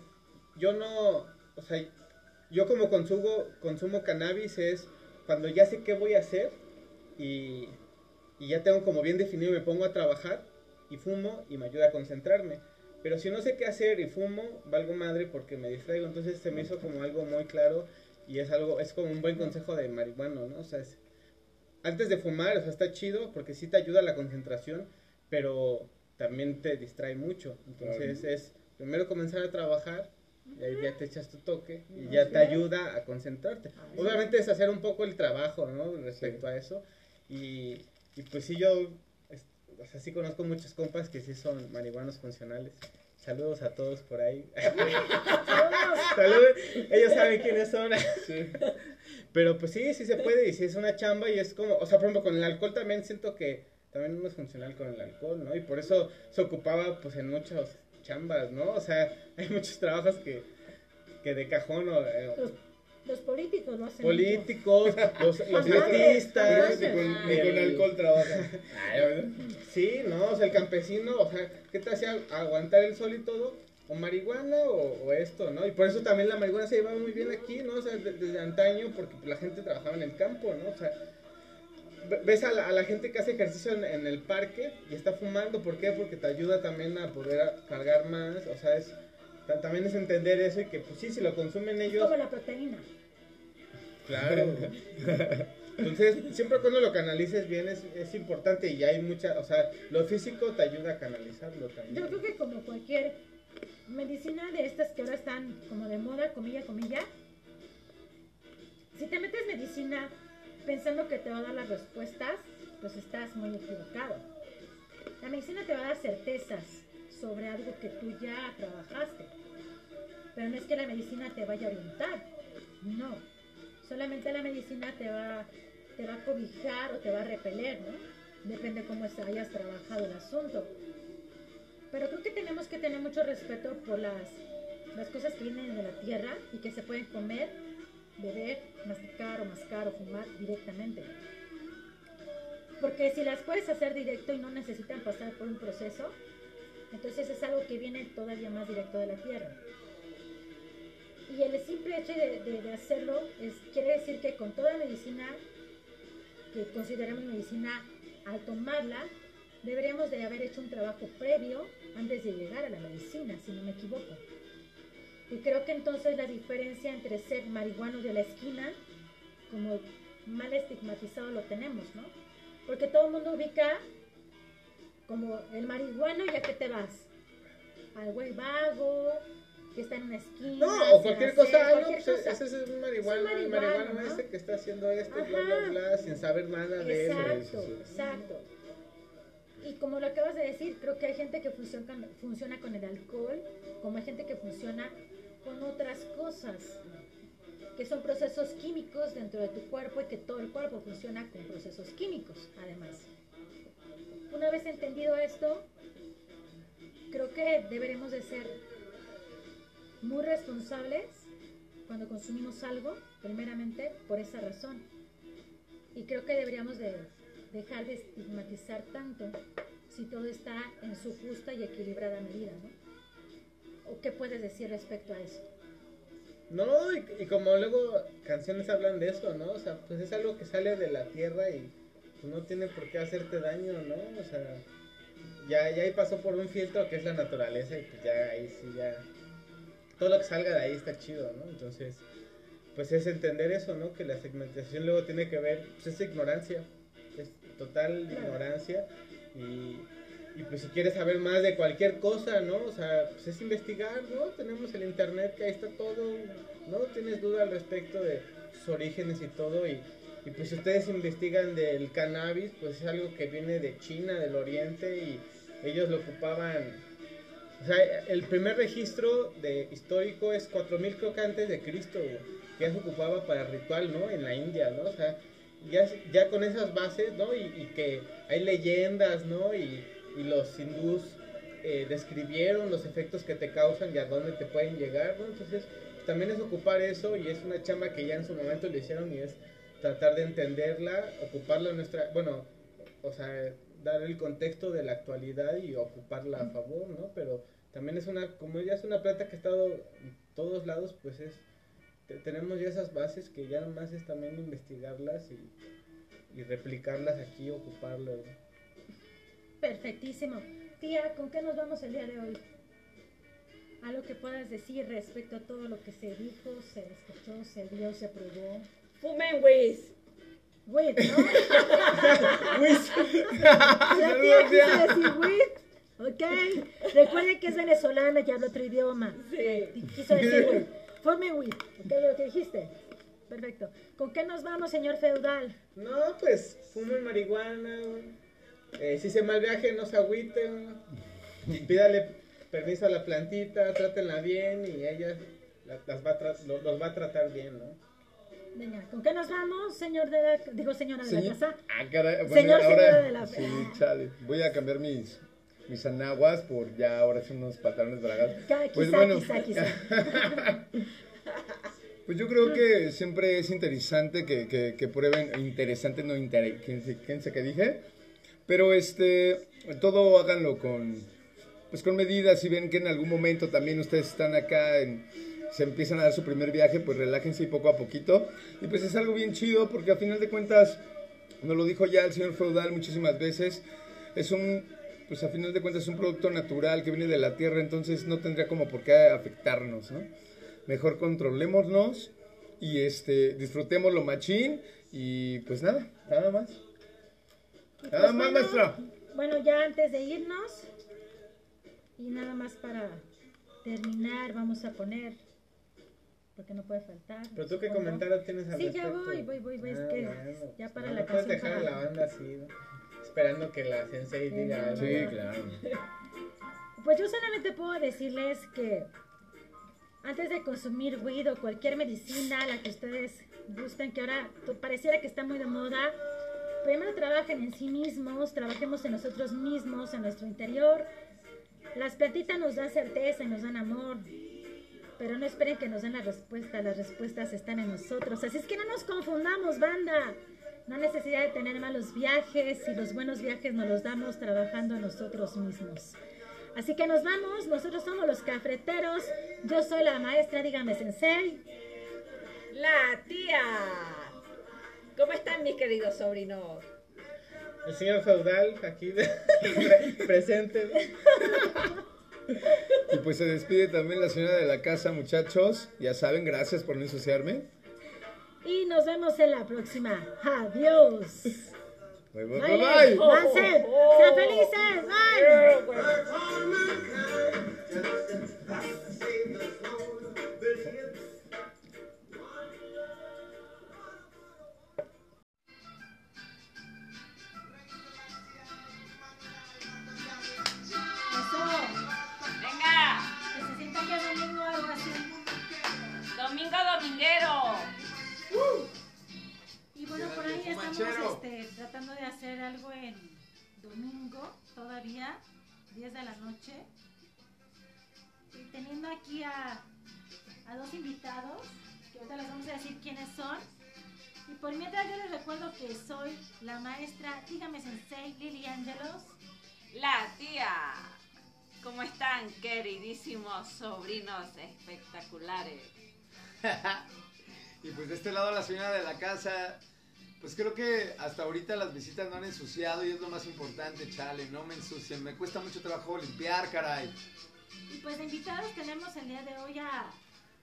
yo no, o sea, yo como consumo, consumo cannabis es cuando ya sé qué voy a hacer y, y ya tengo como bien definido, me pongo a trabajar y fumo y me ayuda a concentrarme. Pero si no sé qué hacer y fumo, valgo madre porque me distraigo. Entonces se me hizo como algo muy claro y es algo, es como un buen consejo de marihuano, ¿no? O sea, es- antes de fumar, o sea, está chido porque sí te ayuda a la concentración, pero también te distrae mucho. Entonces Claro. es primero comenzar a trabajar y ahí ya te echas tu toque y ya te ayuda a concentrarte. Obviamente es hacer un poco el trabajo, ¿no? Respecto a eso. Y, y pues sí, yo, es- o sea, sí conozco muchos compas que sí son marihuanos funcionales. Saludos a todos por ahí. Saludos. Ellos saben quiénes son. Sí. Pero pues sí, sí se puede y sí es una chamba y es como, o sea, por ejemplo, con el alcohol también siento que también uno es funcional con el alcohol, ¿no? Y por eso se ocupaba pues en muchas chambas, ¿no? O sea, hay muchos trabajos que, que de cajón o... eh, Los, los políticos lo hacen. políticos, los, artistas, Ni con, ni el- con alcohol trabaja. Ay, ¿verdad? Sí, no, o sea, el campesino, o sea, ¿qué te hacía aguantar el sol y todo? O marihuana o, o esto, ¿no? Y por eso también la marihuana se llevaba muy bien aquí, ¿no? O sea, de- desde antaño, porque la gente trabajaba en el campo, ¿no? O sea, ves a la, a la gente que hace ejercicio en, en el parque y está fumando, ¿por qué? Porque te ayuda también a poder a- cargar más, o sea, es, ta- también es entender eso y que, pues sí, si lo consumen Es ellos, como la proteína. Claro. Entonces, siempre cuando lo canalices bien es, es importante y hay mucha, o sea, lo físico te ayuda a canalizarlo también. Yo creo que como cualquier medicina de estas que ahora están como de moda, comilla, comilla, si te metes medicina pensando que te va a dar las respuestas, pues estás muy equivocado. La medicina te va a dar certezas sobre algo que tú ya trabajaste, pero no es que la medicina te vaya a orientar, no. Solamente la medicina te va, te va a cobijar o te va a repeler, ¿no? Depende cómo hayas trabajado el asunto. Pero creo que tenemos que tener mucho respeto por las, las cosas que vienen de la tierra y que se pueden comer, beber, masticar o mascar o fumar directamente. Porque si las puedes hacer directo y no necesitan pasar por un proceso, Entonces es algo que viene todavía más directo de la tierra. Y el simple hecho de, hacerlo es, quiere decir que con toda medicina, que consideramos medicina, al tomarla, deberíamos de haber hecho un trabajo previo antes de llegar a la medicina, si no me equivoco. Y creo que entonces la diferencia entre ser marihuano de la esquina, como mal estigmatizado lo tenemos, ¿no? Porque todo el mundo ubica como el marihuano y a qué te vas. Al güey vago, que está en una esquina. No, o cualquier cosa, cualquier no, cosa. ese es un marihuano, el marihuano ese que está haciendo esto, bla, bla, bla, sin saber nada de él. Exacto, exacto. Y como lo acabas de decir, creo que hay gente que funciona, funciona con el alcohol, como hay gente que funciona con otras cosas, que son procesos químicos dentro de tu cuerpo y que todo el cuerpo funciona con procesos químicos, además. Una vez entendido esto, creo que deberemos de ser muy responsables cuando consumimos algo, primeramente por esa razón. Y creo que deberíamos de dejar de estigmatizar tanto si todo está en su justa y equilibrada medida, ¿no? ¿O qué puedes decir respecto a eso? No, y, como luego canciones hablan de eso, ¿no? O sea, pues es algo que sale de la tierra y pues no tiene por qué hacerte daño, ¿no? O sea, ya, ya ahí pasó por un filtro que es la naturaleza y pues ya ahí sí ya... Todo lo que salga de ahí está chido, ¿no? Entonces, pues es entender eso, ¿no? Que la segmentación luego tiene que ver, pues es ignorancia, es total ignorancia y y pues si quieres saber más de cualquier cosa, ¿no? O sea, pues es investigar, ¿no? Tenemos el internet que ahí está todo, ¿no? Tienes duda al respecto de sus orígenes y todo y, y pues si ustedes investigan del cannabis, pues es algo que viene de China, del oriente y ellos lo ocupaban o sea, el primer registro de histórico es 4000 creo que antes de Cristo, ya se ocupaba para ritual, ¿no? En la India, ¿no? O sea, ya, ya con esas bases, ¿no? Y, y que hay leyendas, ¿no? Y, y los hindús eh, describieron los efectos que te causan y a dónde te pueden llegar, ¿no? Entonces, también es ocupar eso y es una chamba que ya en su momento le hicieron y es tratar de entenderla, ocuparla en nuestra, bueno, o sea, dar el contexto de la actualidad y ocuparla a favor, ¿no? Pero también es una, como ya es una planta que ha estado en todos lados, pues es, tenemos ya esas bases que ya nomás es también investigarlas y, y replicarlas aquí, ocuparlas, ¿no? Perfectísimo. Tía, ¿con qué nos vamos el día de hoy? Algo que puedas decir respecto a todo lo que se dijo, se escuchó, se vio, se probó. Fumen whiz. Whiz, ¿no? whiz. La tía quiso decir whiz. Ok. Recuerden que es venezolana y habla otro idioma. Sí. Quiso decir whiz. Fumen whiz. ¿Ok? Lo que dijiste. Perfecto. ¿Con qué nos vamos, señor feudal? No, pues fumen marihuana. Eh, si se mal viaje, no se agüiten. Pídale permiso a la plantita, trátenla bien y ella las va los, va a tratar bien, ¿no? Venga, ¿con qué nos vamos, señor de la, digo señora de la casa? Ah, señor, señora de la Sí, chale. Voy a cambiar mis mis anaguas por ya ahora son unos pantalones bragas. Pues bueno. Pues yo creo que siempre es interesante que, que, que prueben, interesante, no interesante, ¿qué dije? Pero este, todo háganlo con, pues con medidas. Si ven que en algún momento también ustedes están acá, en, se empiezan a dar su primer viaje, pues relájense poco a poquito. Y pues es algo bien chido porque a final de cuentas, nos lo dijo ya el señor Feudal muchísimas veces, es un, pues a final de cuentas es un producto natural que viene de la tierra, entonces no tendría como por qué afectarnos, ¿no? Mejor controlémonos y este, disfrutemos lo machín y pues nada, nada más. Nada más, bueno, Bueno, ya antes de irnos, y nada más para terminar, vamos a poner, porque no puede faltar. Pero tú qué comentario tienes al Sí, ya voy, voy, voy, voy, es ah, que ya para la no puedes dejar a la banda así, esperando que la sensei diga algo. Sí, claro. Pues yo solamente puedo decirles que antes de consumir weed o cualquier medicina, la que ustedes gusten, que ahora pareciera que está muy de moda, primero trabajen en sí mismos, trabajemos en nosotros mismos, en nuestro interior. Las plantitas nos dan certeza y nos dan amor, pero no esperen que nos den la respuesta, las respuestas están en nosotros. Así es que no nos confundamos, banda. No necesidad de tener malos viajes y los buenos viajes nos los damos trabajando en nosotros mismos. Así que nos vamos, nosotros somos los cafreteros, yo soy la maestra, dígame sensei. La tía. ¿Cómo están mis queridos sobrinos? El señor feudal aquí presente. Y pues se despide también la señora de la casa, muchachos. Ya saben, gracias por no ensuciarme. Y nos vemos en la próxima. Adiós. Bye, bye, bye. bye. Sean felices. Bye. Domingo hacer algo en domingo, todavía, 10 de la noche. Y teniendo aquí a, a dos invitados, que ahorita les vamos a decir quiénes son. Y por mientras yo les recuerdo que soy la maestra, dígame sensei, Lili Angelos. La tía. ¿Cómo están, queridísimos sobrinos espectaculares? y pues de este lado la señora de la casa, pues creo que hasta ahorita las visitas no han ensuciado y es lo más importante, chale, no me ensucien, me cuesta mucho trabajo limpiar, caray. Y pues invitados tenemos el día de hoy a,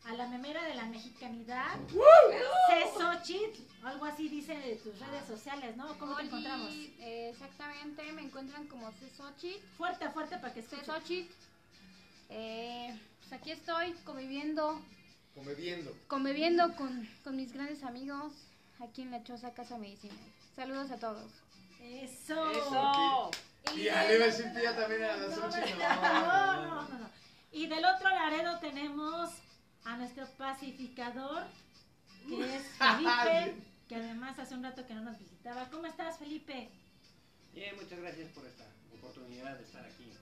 a la memera de la mexicanidad, Cesochit, algo así dice de tus redes sociales, ¿no? ¿Cómo te encontramos? Eh, exactamente, me encuentran como Cesochit. Fuerte, fuerte para que escuchen. Cesochit. Eh, pues aquí estoy conviviendo Conviviendo. Conviviendo con, con mis grandes amigos aquí en la Choza Casa Medicina. Saludos a todos. Eso. Eso. Y, a le iba también a las ocho. No, no, no, no. Y del otro Laredo tenemos a nuestro pacificador, que es Felipe, que además hace un rato que no nos visitaba. ¿Cómo estás, Felipe? Bien, muchas gracias por esta oportunidad de estar aquí.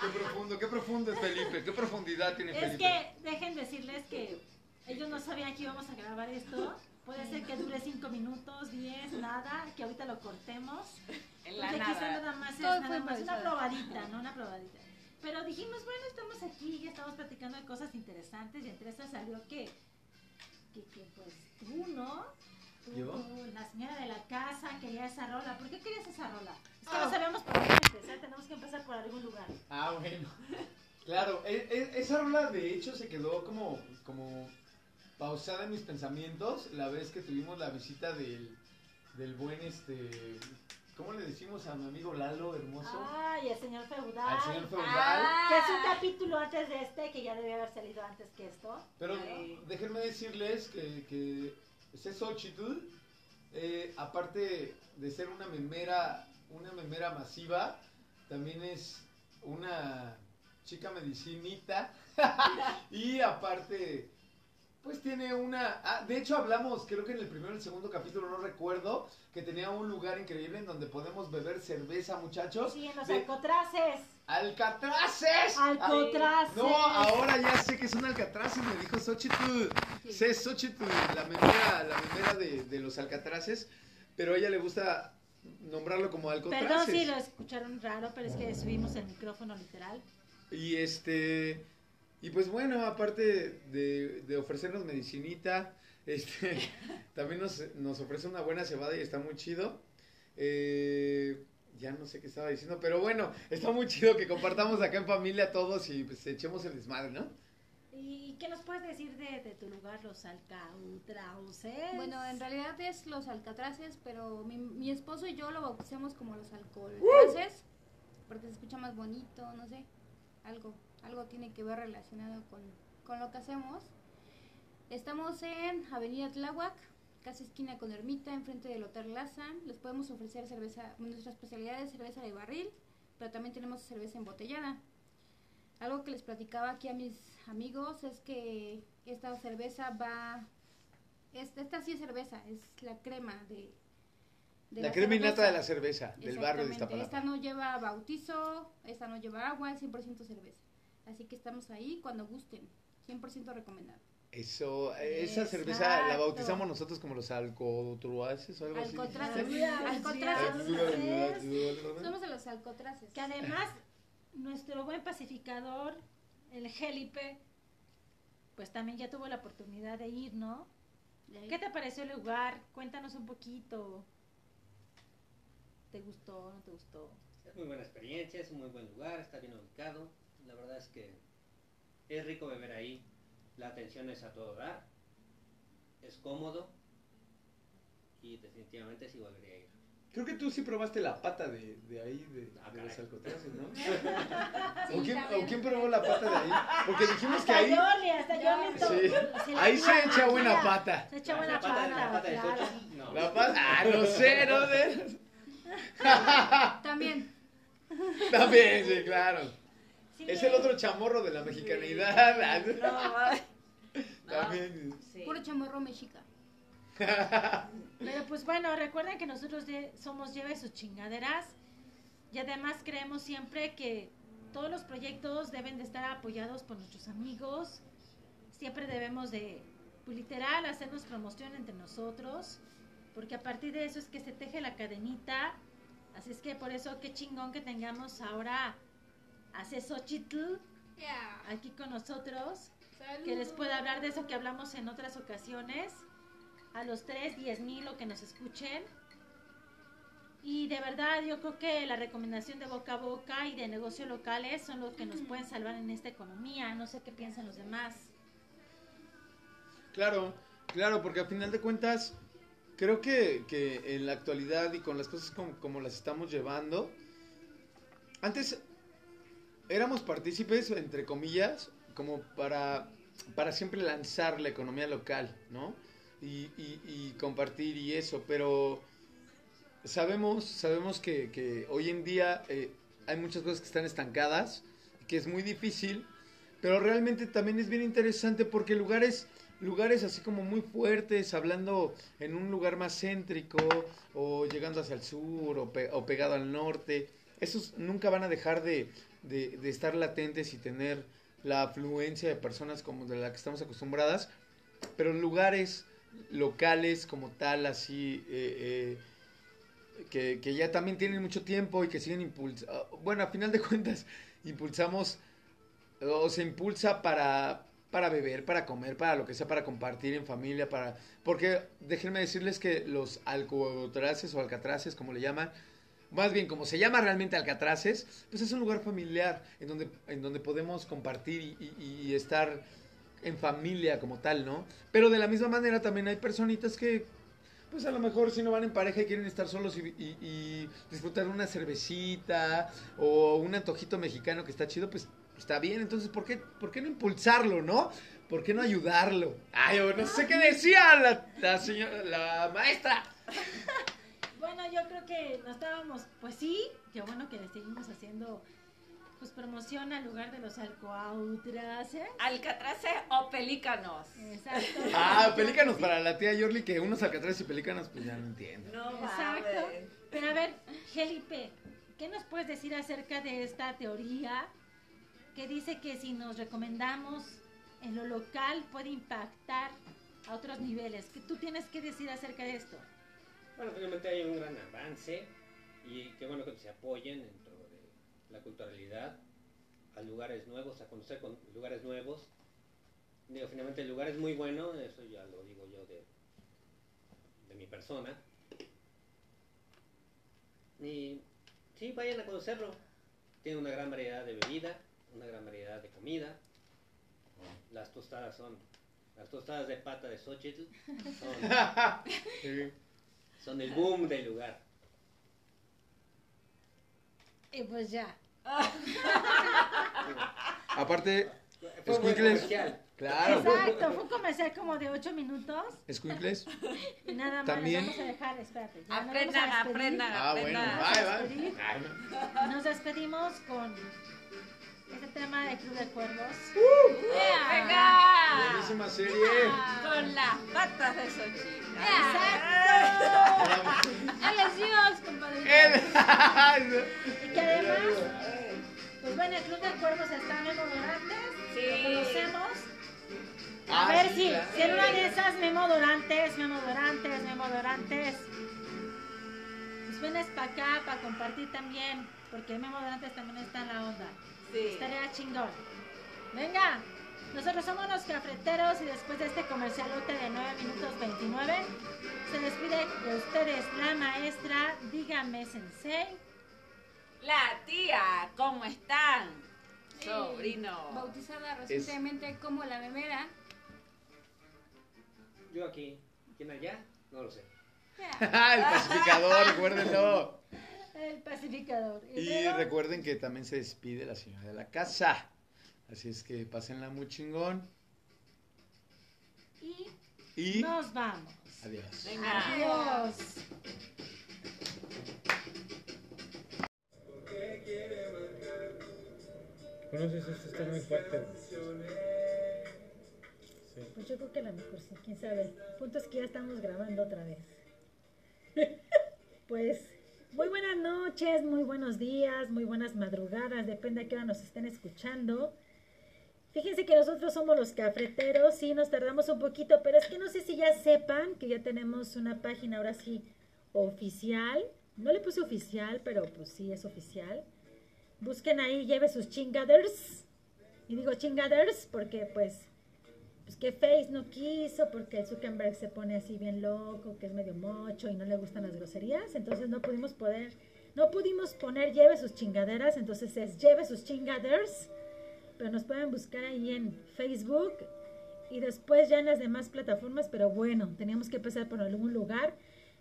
qué profundo, qué profundo es Felipe, qué profundidad tiene Felipe. Es que dejen decirles que ellos no sabían que íbamos a grabar esto. Puede ser que dure 5 minutos, 10, nada, que ahorita lo cortemos. En la porque nada. quizá nada más es Todo nada más una probadita, ¿no? Una probadita. Pero dijimos, bueno, estamos aquí y estamos platicando de cosas interesantes y entre esas salió que, que, que, pues tú, ¿no? Tú, ¿Yo? la señora de la casa quería esa rola. ¿Por qué querías esa rola? Es que Ah. no sabíamos por dónde empezar, tenemos que empezar por algún lugar. Ah, bueno. Claro, e- e- esa rola de hecho se quedó como, como pausada en mis pensamientos la vez que tuvimos la visita del, del buen, este, ¿cómo le decimos a mi amigo Lalo, hermoso? Ay, el señor feudal. Al señor feudal. Ah. Que es un capítulo antes de este que ya debía haber salido antes que esto. Pero Ay. déjenme decirles que, que Xochitl, eh, aparte de ser una memera, una memera masiva, también es una chica medicinita y aparte pues tiene una ah, de hecho hablamos creo que en el primero y el segundo capítulo no recuerdo que tenía un lugar increíble en donde podemos beber cerveza muchachos Sí, en los de alcotraces. alcatraces Alcotraces. no, ahora ya sé que son alcatraces, me dijo Xochitl. Sé Xochitl, la memera, la memera de, de los alcatraces, pero a ella le gusta nombrarlo como alcatraces. Perdón si lo escucharon raro, pero es que subimos el micrófono literal. Y este, y pues bueno, aparte de, de ofrecernos medicinita, este, también nos, nos ofrece una buena cebada y está muy chido. Eh, ya no sé qué estaba diciendo, pero bueno, está muy chido que compartamos acá en familia todos y pues echemos el desmadre, ¿no? ¿Y qué nos puedes decir de, de tu lugar, los alcautraces? Bueno, en realidad es los alcatraces, pero mi, mi esposo y yo lo bautizamos como los alcoholtraces, porque se escucha más bonito, no sé, algo, algo tiene que ver relacionado con, con lo que hacemos. Estamos en Avenida Tláhuac, casi esquina con Ermita, enfrente del Hotel Laza. Les podemos ofrecer cerveza, nuestra especialidad es cerveza de barril, pero también tenemos cerveza embotellada. Algo que les platicaba aquí a mis amigos es que esta cerveza va esta, esta sí es cerveza, es la crema de, de la crema innata de la cerveza del barrio de. Iztapalapa. Esta no lleva bautizo, esta no lleva agua, es 100% cerveza. Así que estamos ahí cuando gusten, 100% recomendado. Eso, esa cerveza la bautizamos nosotros como los alcotruaces o algo así. Alcotraces. Somos de los alcotraces. Que además, nuestro buen pacificador, el Gélipe, pues también ya tuvo la oportunidad de ir, ¿no? ¿Qué te pareció el lugar? Cuéntanos un poquito. ¿Te gustó? ¿No te gustó? Es muy buena experiencia, es un muy buen lugar, está bien ubicado. La verdad es que es rico beber ahí. La atención es a todo dar. Es cómodo. Y definitivamente sí volvería a ir. Creo que tú sí probaste la pata de, de ahí, de, Ah, de los alcotraces, ¿no? Sí, ¿O, quién, o quién probó la pata de ahí? Porque dijimos que Hasta ahí... Yoli, hasta Yoli. to- Sí. se la Ahí se echa buena pata. Se echa buena pata de- la pata, de claro. No. La pata... Ah, no sé, ¿no? De- También. También, sí, claro. Sí, Es el otro chamorro de la mexicanidad. No, También. sí. Puro chamorro mexica. Pero pues bueno, recuerden que nosotros de- somos Lleve sus chingaderas y además creemos siempre que todos los proyectos deben de estar apoyados por nuestros amigos. Siempre debemos de, pues literal, hacernos promoción entre nosotros, porque a partir de eso es que se teje la cadenita. Así es que por eso qué chingón que tengamos ahora a Xochitl Yeah. aquí con nosotros Salud. que les pueda hablar de eso que hablamos en otras ocasiones. A los 3, 10 mil o que nos escuchen. Y de verdad yo creo que la recomendación de boca a boca y de negocios locales son los que nos pueden salvar en esta economía. No sé qué piensan los demás. Claro, claro, porque a final de cuentas, creo que, que en la actualidad y con las cosas como, como las estamos llevando, antes éramos partícipes, entre comillas, como para, para siempre lanzar la economía local, ¿no? Y, compartir y eso, pero sabemos, sabemos que, que hoy en día eh, hay muchas cosas que están estancadas, que es muy difícil, pero realmente también es bien interesante porque lugares, lugares así como muy fuertes, hablando en un lugar más céntrico o llegando hacia el sur o, o pegado al norte, esos nunca van a dejar de, de- estar latentes y tener la afluencia de personas como de la que estamos acostumbradas, pero lugares locales como tal, así, eh, eh, que, que ya también tienen mucho tiempo y que siguen impulsando, bueno, a final de cuentas, impulsamos o se impulsa para, para beber, para comer, para lo que sea, para compartir en familia, para... Porque déjenme decirles que los alcotraces o alcatraces, como le llaman, más bien como se llama realmente alcatraces, pues es un lugar familiar en donde, en donde podemos compartir y, estar en familia como tal, ¿no? Pero de la misma manera también hay personitas que, pues a lo mejor si no van en pareja y quieren estar solos y, y- y disfrutar una cervecita o un antojito mexicano que está chido, pues está bien. Entonces, ¿por qué, por qué no impulsarlo, no? ¿Por qué no ayudarlo? Ay, no sé qué decía la, la señora, la maestra. Bueno, yo creo que nos estábamos, pues sí, qué bueno que le seguimos haciendo pues promoción al lugar de los alcoautraces. Alcatraces o pelícanos. Exacto. Ah, pelícanos para la tía Yorli, que unos alcatraces y pelícanos, pues ya no entiendo. No Exacto. mames. Pero a ver, Felipe, ¿qué nos puedes decir acerca de esta teoría que dice que si nos recomendamos en lo local puede impactar a otros niveles? ¿Qué tú tienes que decir acerca de esto? Bueno, finalmente hay un gran avance y qué bueno que se apoyen dentro de la culturalidad a lugares nuevos, a conocer con lugares nuevos. Digo, finalmente el lugar es muy bueno, eso ya lo digo yo de, mi persona. Y sí, vayan a conocerlo. Tiene una gran variedad de bebida, una gran variedad de comida. Las tostadas son, las tostadas de pata de Xochitl son. son el boom del lugar. Y pues ya. Aparte, Fue muy Escuincles. comercial. claro, Exacto, fue un comercial como de 8 minutos escuincles. y nada más También- nos vamos a dejar, espérate. ya nos Aprendan, vamos a despedir. aprendan, Ah, bueno, aprendan. bye, a bye. Nos despedimos con este tema de Club de Cuervos. ¡Venga! Buenísima serie. Con las patas de Xochitl. Él es Dios, compadre. Y que además, pues bueno, el Club de Cuervos está en Dorantes, Sí. lo conocemos. A ver si, si en una de esas Memo Dorantes, Memo Dorantes, Memo Dorantes. Pues vienes para acá para compartir también, porque Memo Dorantes también está en la onda. Sí. Estaría chingón. Venga, nosotros somos los cafeteros y después de este comercialote de 9 minutos 29, se despide de ustedes la maestra, dígame sensei. La tía, ¿cómo están? Sobrino. Bautizada recientemente como la memera. Yo aquí. ¿Quién allá? No lo sé. el pacificador, recuérdenlo. El pacificador. Y luego- recuerden que también se despide la señora de la casa. Así es que pásenla muy chingón. y Y nos vamos. adiós. Venga. Adiós. ¿Conoces esto? Está muy fuerte. Sí. Pues yo creo que a lo mejor sí, quién sabe. El punto es que ya estamos grabando otra vez. pues, muy buenas noches, muy buenos días, muy buenas madrugadas, depende a qué hora nos estén escuchando. Fíjense que nosotros somos los cafeteros, sí, nos tardamos un poquito, pero es que no sé si ya sepan que ya tenemos una página ahora sí oficial. No le puse oficial, pero pues sí es oficial. Busquen ahí, lleve sus chingaders. Y digo chingaders porque pues pues que Face no quiso porque Zuckerberg se pone así bien loco, que es medio mocho y no le gustan las groserías, entonces no pudimos poder, no pudimos poner lleve sus chingaderas, entonces es lleve sus chingaders, pero nos pueden buscar ahí en Facebook y después ya en las demás plataformas, pero bueno, teníamos que empezar por algún lugar.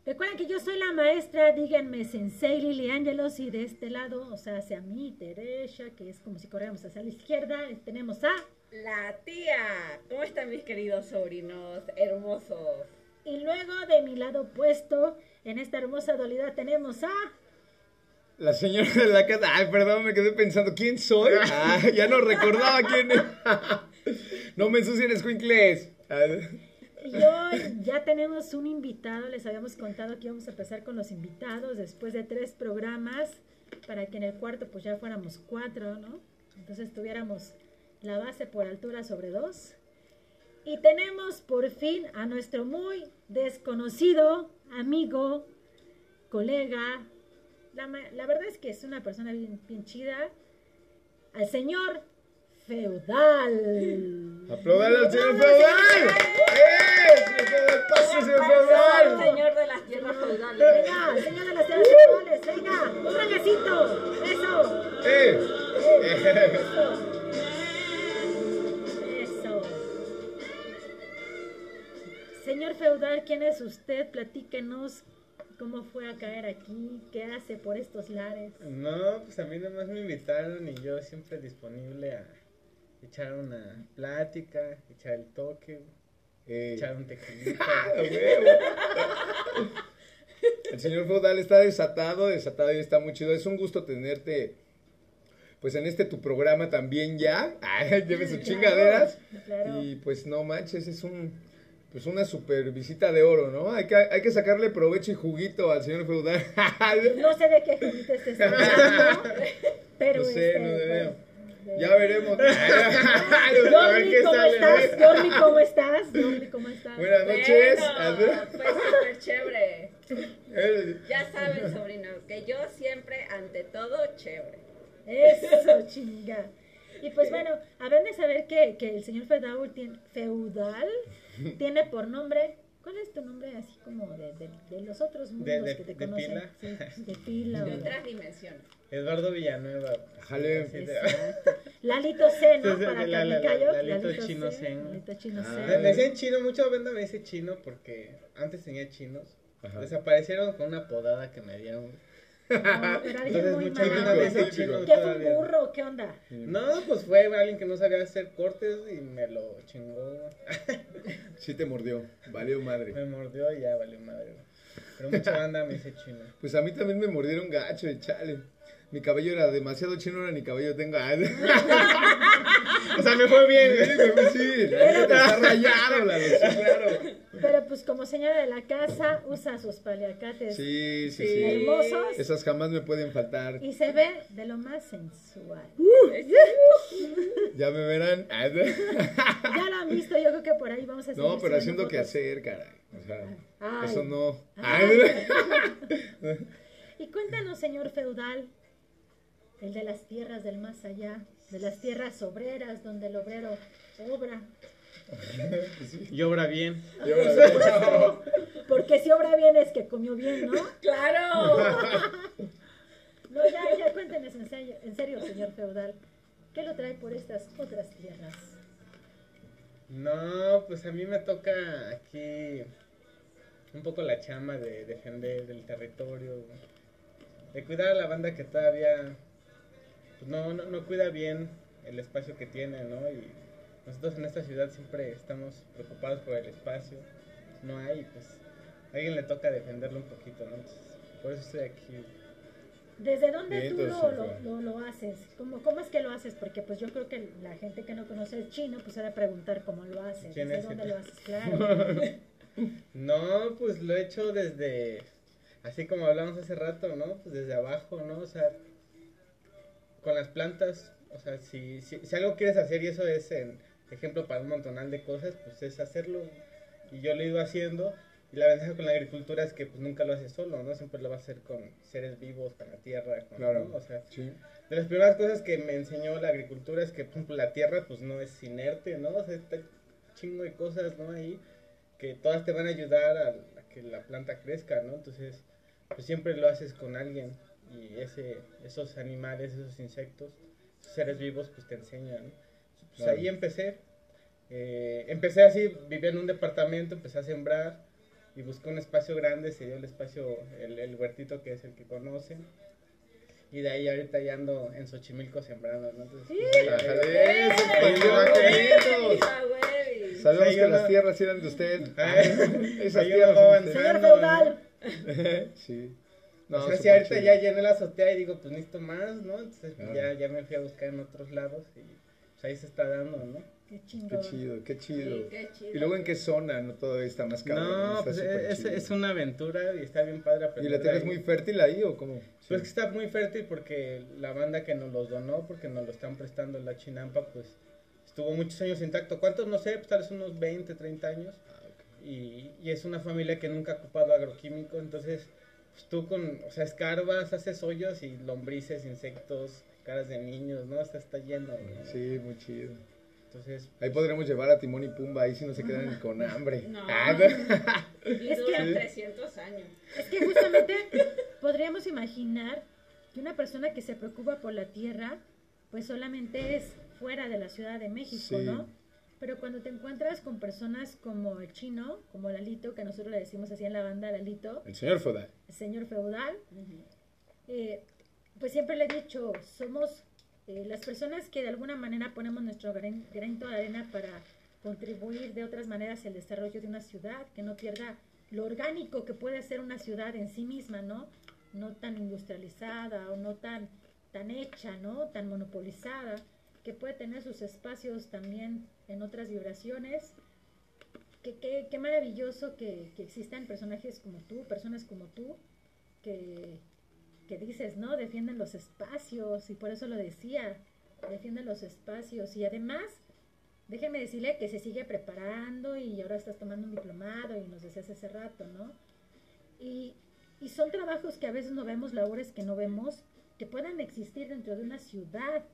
Recuerden que yo soy la maestra, díganme Sensei Lili Ángelos y de este lado, o sea, hacia mí, Teresa, que es como si corriéramos hacia la izquierda, tenemos a... La tía. ¿Cómo están mis queridos sobrinos hermosos? Y luego de mi lado opuesto, en esta hermosa dualidad tenemos a... La señora de la casa. Ay, perdón, me quedé pensando, ¿quién soy? Ah, ya no recordaba quién era. No me ensucien escuincles. Y hoy ya tenemos un invitado, les habíamos contado que íbamos a empezar con los invitados después de tres programas, para que en el cuarto pues ya fuéramos cuatro, ¿no? Entonces tuviéramos la base por altura sobre dos. Y tenemos por fin a nuestro muy desconocido amigo, colega, la, la verdad es que es una persona bien, bien chida, al señor Feudal. ¡Aplaudan al señor feudal! ¡Eh! ¡Se me queda el paso, señor feudal! Señor de las tierras feudales. Venga, señor de las tierras feudales, venga, un reguecito, eso, ¡Eh! eso. Señor feudal, ¿quién es usted? Platíquenos cómo fue a caer aquí, qué hace por estos lares. No, pues a mí nomás me invitaron y yo siempre disponible a echar una plática, echar el toque, Eh, echar un tequilita. ¡A huevo! El señor feudal está desatado, desatado y está muy chido. Es un gusto tenerte, pues en este tu programa también ya. Ay, lleve sus chingaderas. Claro. Y pues no manches, es un, pues una super visita de oro, ¿no? Hay que, hay que sacarle provecho y juguito al señor feudal. No sé de qué juguete estés hablando, pero No sé, este, no pues, ya veremos. a ver Jordi, qué ¿cómo sale. estás? Jordi, ¿cómo estás? Jordi, ¿cómo estás? Buenas noches. Bueno, pues súper chévere. Ya saben, sobrinos, que yo siempre, ante todo, chévere. Eso, chinga. Y pues bueno, habrán de saber que, que el señor feudal tiene, feudal tiene por nombre. ¿Cuál es tu nombre así como de, de, de los otros mundos de- que te de conocen? pila? Sí, de pila. De otras dimensiones. Eduardo Villanueva. Jale. Lalito C, ¿no? Para la- la- Carnicayos. Lalito Chino Zen. Lalito Chino Ah. Me decían chino, mucha banda me dice chino porque antes tenía chinos. Ajá. Desaparecieron con una podada que me dieron. ¿Qué fue un burro? ¿Qué onda? No, pues fue alguien que no sabía hacer cortes y me lo chingó. Sí te mordió. Valió madre. Me mordió y ya valió madre. Pero mucha banda me dice chino. Pues a mí también me mordieron gacho, y chale. Mi cabello era demasiado chino, ahora ni cabello tengo. Ay, o sea, me fue bien. Sí, me fue- sí, la neta está rayado la luz, claro. Pero pues como señora de la casa, usa sus paliacates Sí, sí, Sí. hermosos Esas jamás me pueden faltar. y se ve de lo más sensual. Ya me verán. Ya lo han visto, yo creo que por ahí vamos a No, pero haciendo que hacer, caray. O sea, Ay. eso no. Ay. Y cuéntanos, señor feudal, el de las tierras del más allá, de las tierras obreras, donde el obrero obra. Y obra bien. Porque si obra bien es que comió bien, ¿no? ¡Claro! No, ya, ya, cuéntenos en serio, en serio, señor feudal. ¿Qué lo trae por estas otras tierras? No, pues a mí me toca aquí un poco la chama de defender el territorio, de cuidar a la banda que todavía pues, no, no, no cuida bien el espacio que tiene, ¿no? Y nosotros en esta ciudad siempre estamos preocupados por el espacio, no hay, pues a alguien le toca defenderlo un poquito, ¿no? Entonces, por eso estoy aquí. ¿Desde dónde Bien, tú lo, lo, lo- lo haces? ¿Cómo, ¿Cómo es que lo haces? Porque pues yo creo que la gente que no conoce el chino pues de preguntar cómo lo haces. ¿Quién ¿Desde es? dónde lo haces? Claro. No, pues lo he hecho desde, así como hablamos hace rato, ¿no? Pues desde abajo, ¿no? O sea, con las plantas, o sea, si, si, si algo quieres hacer y eso es en ejemplo para un montonal de cosas, pues es hacerlo. Y yo lo he ido haciendo. Y la ventaja con la agricultura es que pues nunca lo haces solo, ¿no? Siempre lo vas a hacer con seres vivos, con la tierra, con, Claro. ¿no? O sea, Sí. de las primeras cosas que me enseñó la agricultura es que, por ejemplo, la tierra, pues no es inerte, ¿no? O sea, está chingo de cosas, ¿no? Ahí, que todas te van a ayudar a, a que la planta crezca, ¿no? Entonces, pues siempre lo haces con alguien y ese, esos animales, esos insectos, esos seres vivos, pues te enseñan, ¿no? Pues Claro. ahí empecé. Eh, empecé así, vivía en un departamento, empecé a sembrar y busqué un espacio grande, se dio el espacio, el, el huertito que es el que conocen. Y de ahí ahorita ya ando en Xochimilco sembrando, ¿no? Entonces, pues, ahí- ¡Ájale! ¡Eso, Ahí pues! ¡Ah! Sabemos Sí, que las tierras eran de usted. Ay, Esas tierras. Señor feudal, Sí. No, o sea, si ahorita chido. ya llené la azotea y digo, pues necesito más, ¿no? Entonces pues, Claro. ya, ya me fui a buscar en otros lados y pues ahí se está dando, ¿no? qué chido, qué chido. Sí, qué chido. Y luego en qué zona, ¿no? Todo está más cabrón. No, está pues es, es una aventura y está bien padre ¿Y la tierra es ahí. muy fértil ahí o cómo? Pues que está muy fértil porque la banda que nos los donó, porque nos lo están prestando la Chinampa, pues estuvo muchos años intacto. ¿Cuántos? No sé, pues tal vez unos 20, 30 años. Y, y es una familia que nunca ha ocupado agroquímico, entonces pues tú con, o sea, escarbas, haces hoyos y lombrices, insectos, caras de niños, ¿no? O sea, está lleno. ¿no? Sí, muy chido. Entonces, Ahí podremos llevar a Timón y Pumba, ahí si no se quedan con hambre. No. Ah, Y Es duran que- 300 años. Es que justamente podríamos imaginar que una persona que se preocupa por la tierra, pues solamente es fuera de la Ciudad de México, Sí. ¿no? Pero cuando te encuentras con personas como el chino, como Lalito, que nosotros le decimos así en la banda Lalito, El señor Foda. el señor feudal, eh, pues siempre le he dicho, somos eh, las personas que de alguna manera ponemos nuestro gran- granito de arena para contribuir de otras maneras al desarrollo de una ciudad, que no pierda lo orgánico que puede ser una ciudad en sí misma, ¿no? No tan industrializada o no tan, tan hecha, ¿no? Tan monopolizada, que puede tener sus espacios también en otras vibraciones. Qué, maravilloso que, que existan personajes como tú, personas como tú, que, que dices, ¿no? Defienden los espacios y por eso lo decía, defienden los espacios y además, déjeme decirle que se sigue preparando y ahora estás tomando un diplomado y nos decías hace rato, ¿no? Y, y son trabajos que a veces no vemos, labores que no vemos, que puedan existir dentro de una ciudad.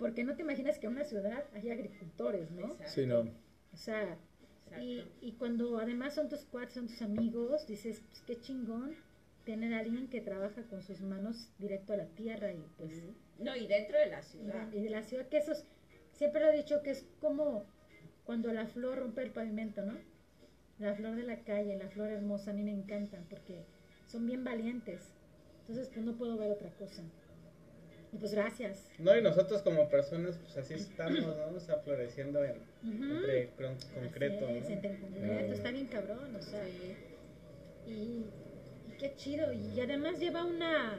Porque no te imaginas que en una ciudad haya agricultores, ¿no? Exacto. Sí, no. O sea, y, cuando además son tus cuates, son tus amigos, dices, pues qué chingón tener a alguien que trabaja con sus manos directo a la tierra y pues No, y dentro de la y ciudad. de, y de la ciudad, que eso es- siempre lo he dicho que es como cuando la flor rompe el pavimento, ¿no? La flor de la calle, la flor hermosa, a mí me encantan porque son bien valientes. Entonces, pues no puedo ver otra cosa. Y pues gracias. no, y nosotros como personas, pues así estamos, ¿no? O sea, floreciendo en, Ujú. entre con- concreto, Así es, ¿no? entre concreto, está bien cabrón, o sea, y, y qué chido, y además lleva una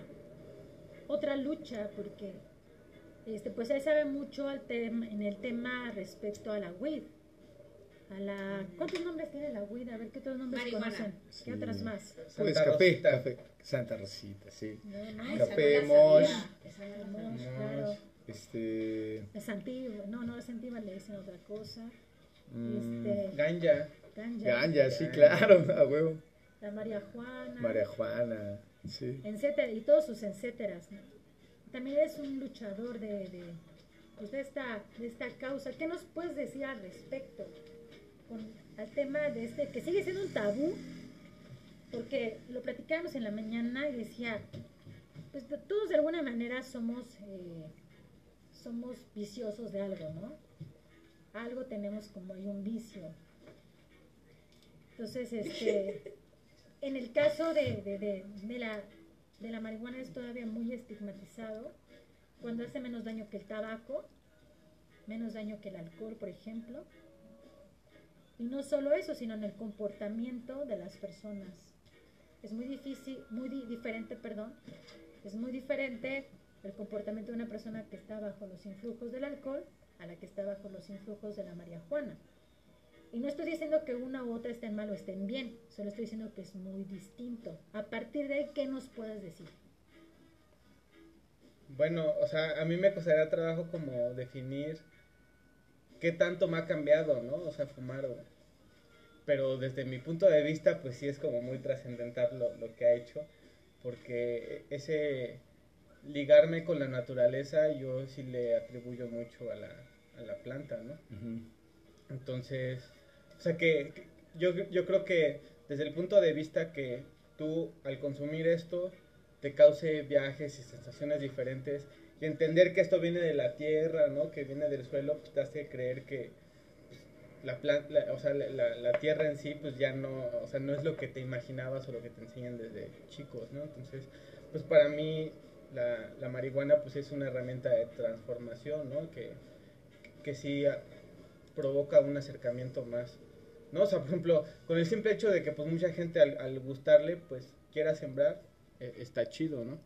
otra lucha, porque este, pues él sabe mucho al tema, en el tema respecto a la weed. A la, ¿Cuántos nombres tiene la weed? A ver, ¿qué otros nombres Marihuana. conocen? ¿Qué otras más? Pues Santa café, Rosita. café, Santa Rosita, sí. No, no, Café, esa no la mosh. claro. Este, Es antigua, no, no es antigua, le dicen otra cosa. mm, Este, Ganja. ganja, Ganja, sí, claro, a huevo. la María Juana, María Juana, sí. etcétera, y todos sus etcéteras. ¿no? También es un luchador de, de, pues, de, esta, de esta causa. ¿Qué nos puedes decir al respecto? Con, al tema de este, que sigue siendo un tabú, porque lo platicábamos en la mañana y decía, pues todos de alguna manera somos, eh, somos viciosos de algo, ¿no? Algo tenemos como hay un vicio. Entonces, este, en el caso de, de, de, de la, de la marihuana es todavía muy estigmatizado, cuando hace menos daño que el tabaco, menos daño que el alcohol, por ejemplo. Y no solo eso, sino en el comportamiento de las personas. Es muy difícil, muy di- diferente, perdón, es muy diferente el comportamiento de una persona que está bajo los influjos del alcohol a la que está bajo los influjos de la marihuana. Y no estoy diciendo que una u otra estén mal o estén bien, solo estoy diciendo que es muy distinto. A partir de ahí, ¿qué nos puedes decir? Bueno, o sea, a mí me costaría trabajo como definir qué tanto me ha cambiado, ¿no? O sea, fumar. Pero desde mi punto de vista, pues sí es como muy trascendental lo, lo que ha hecho, porque ese ligarme con la naturaleza yo sí le atribuyo mucho a la, a la planta, ¿no? Entonces, o sea que, que yo, yo creo que desde el punto de vista que tú al consumir esto te cause viajes y sensaciones diferentes y entender que esto viene de la tierra, ¿no? Que viene del suelo, pues te hace creer que pues, la, la- o sea, la, tierra en sí pues ya no, o sea, no es lo que te imaginabas o lo que te enseñan desde chicos, ¿no? Entonces, pues para mí la, la marihuana pues es una herramienta de transformación, ¿no? Que, que sí provoca un acercamiento más, ¿no? O sea, por ejemplo, con el simple hecho de que pues mucha gente al, al gustarle pues quiera sembrar, eh, está chido, ¿no?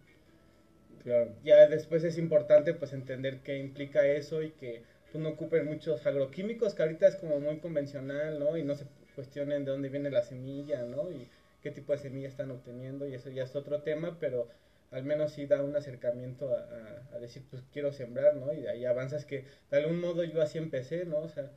Claro. Ya después es importante pues entender qué implica eso y que pues, no ocupen muchos agroquímicos, que ahorita es como muy convencional, ¿no? Y no se cuestionen de dónde viene la semilla, ¿no? Y qué tipo de semilla están obteniendo, y eso ya es otro tema, pero al menos sí da un acercamiento a, a- a decir, pues quiero sembrar, ¿no? Y de ahí avanzas que de algún modo yo así empecé, ¿no? O sea,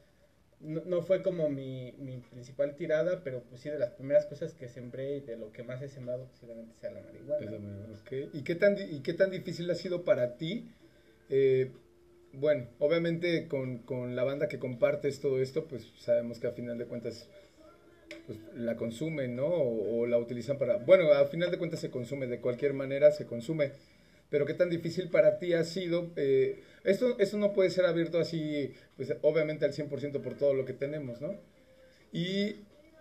no, no fue como mi, mi principal tirada, pero pues sí de las primeras cosas que sembré y de lo que más he sembrado posiblemente sea la marihuana. Es la marihuana, ok. ¿Y qué tan, di- y qué tan difícil ha sido para ti? Eh, bueno, obviamente con, con la banda que compartes todo esto, pues sabemos que a final de cuentas pues, la consumen, ¿no? O, o la utilizan para... Bueno, a final de cuentas se consume, de cualquier manera se consume. Pero qué tan difícil para ti ha sido... eh, esto, esto no puede ser abierto así, pues obviamente al 100% por todo lo que tenemos, ¿no? Y,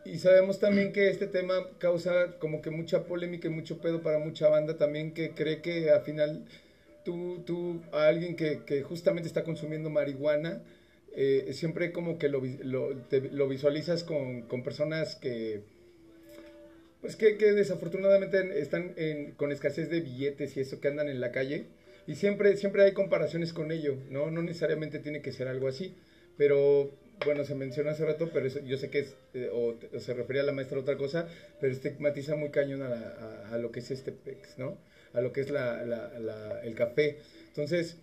y sabemos también que este tema causa como que mucha polémica y mucho pedo para mucha banda también que cree que al final tú, tú a alguien que, que justamente está consumiendo marihuana, eh, siempre como que lo, lo, te- lo visualizas con, con personas que, pues que, que desafortunadamente están en- con escasez de billetes y eso que andan en la calle. Y siempre, siempre hay comparaciones con ello, ¿no? No necesariamente tiene que ser algo así. Pero, bueno, se mencionó hace rato, pero eso- yo sé que es, eh, o, se refería a la maestra a otra cosa, pero estigmatiza muy cañón a, la- lo que es este pex, ¿no? A lo que es el café. Entonces,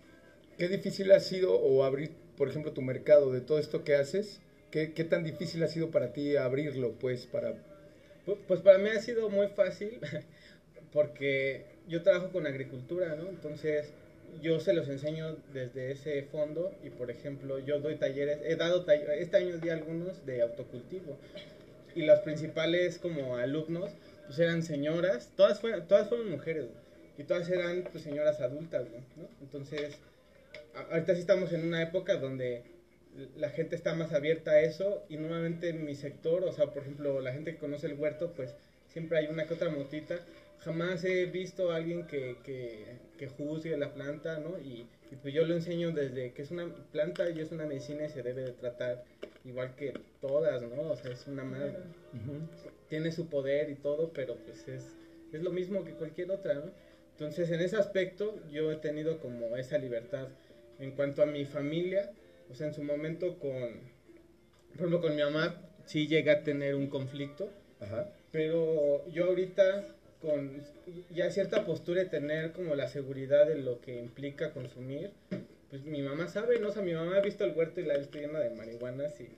¿qué difícil ha sido o abrir, por ejemplo, tu mercado de todo esto que haces? ¿Qué, qué tan difícil ha sido para ti abrirlo, pues, para... Pu- Pues para mí ha sido muy fácil porque yo trabajo con agricultura, ¿no? Entonces yo se los enseño desde ese fondo y por ejemplo yo doy talleres, he dado talleres, este año di algunos de autocultivo y las principales como alumnos pues eran señoras, todas fueron, todas fueron mujeres y todas eran pues señoras adultas, ¿no? Entonces ahorita sí estamos en una época donde la gente está más abierta a eso y normalmente en mi sector, o sea, por ejemplo, la gente que conoce el huerto, pues siempre hay una que otra motita. Jamás he visto a alguien que, que, que juzgue la planta, ¿no? Y, y pues yo lo enseño desde que es una planta y es una medicina y se debe de tratar igual que todas, ¿no? O sea, es una madre. Tiene su poder y todo, pero pues es, es lo mismo que cualquier otra, ¿no? Entonces, en ese aspecto, yo he tenido como esa libertad. en cuanto a mi familia, o sea, en su momento con, por ejemplo, con mi mamá sí llegué a tener un conflicto, Ajá. pero yo ahorita con ya cierta postura de tener como la seguridad de lo que implica consumir, pues mi mamá sabe, ¿no? O sea, mi mamá ha visto el huerto y la está llena de marihuanas y,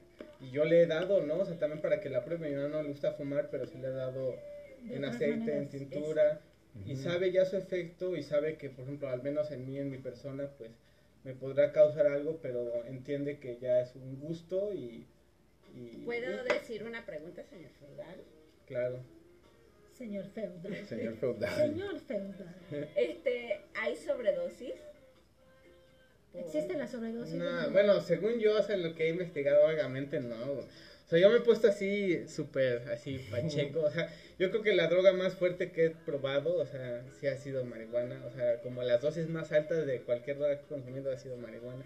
y yo le he dado, ¿no? O sea, también para que la pruebe, mi mamá no le gusta fumar, pero sí le he dado De en aceite, en tintura, y sabe ya su efecto y sabe que, por ejemplo, al menos en mí, en mi persona, pues me podrá causar algo, pero entiende que ya es un gusto y... y ¿Puedo y- decir una pregunta, señor Feudal? Claro. Señor feudal. Señor feudal. Señor feudal. Este, ¿hay sobredosis? ¿Existe la sobredosis? No, bueno, según yo, o sea, lo que he investigado vagamente, no. O sea, yo me he puesto así, súper, así, pacheco. O sea, yo creo que la droga más fuerte que he probado, o sea, sí ha sido marihuana. O sea, como las dosis más altas de cualquier droga que he consumido ha sido marihuana.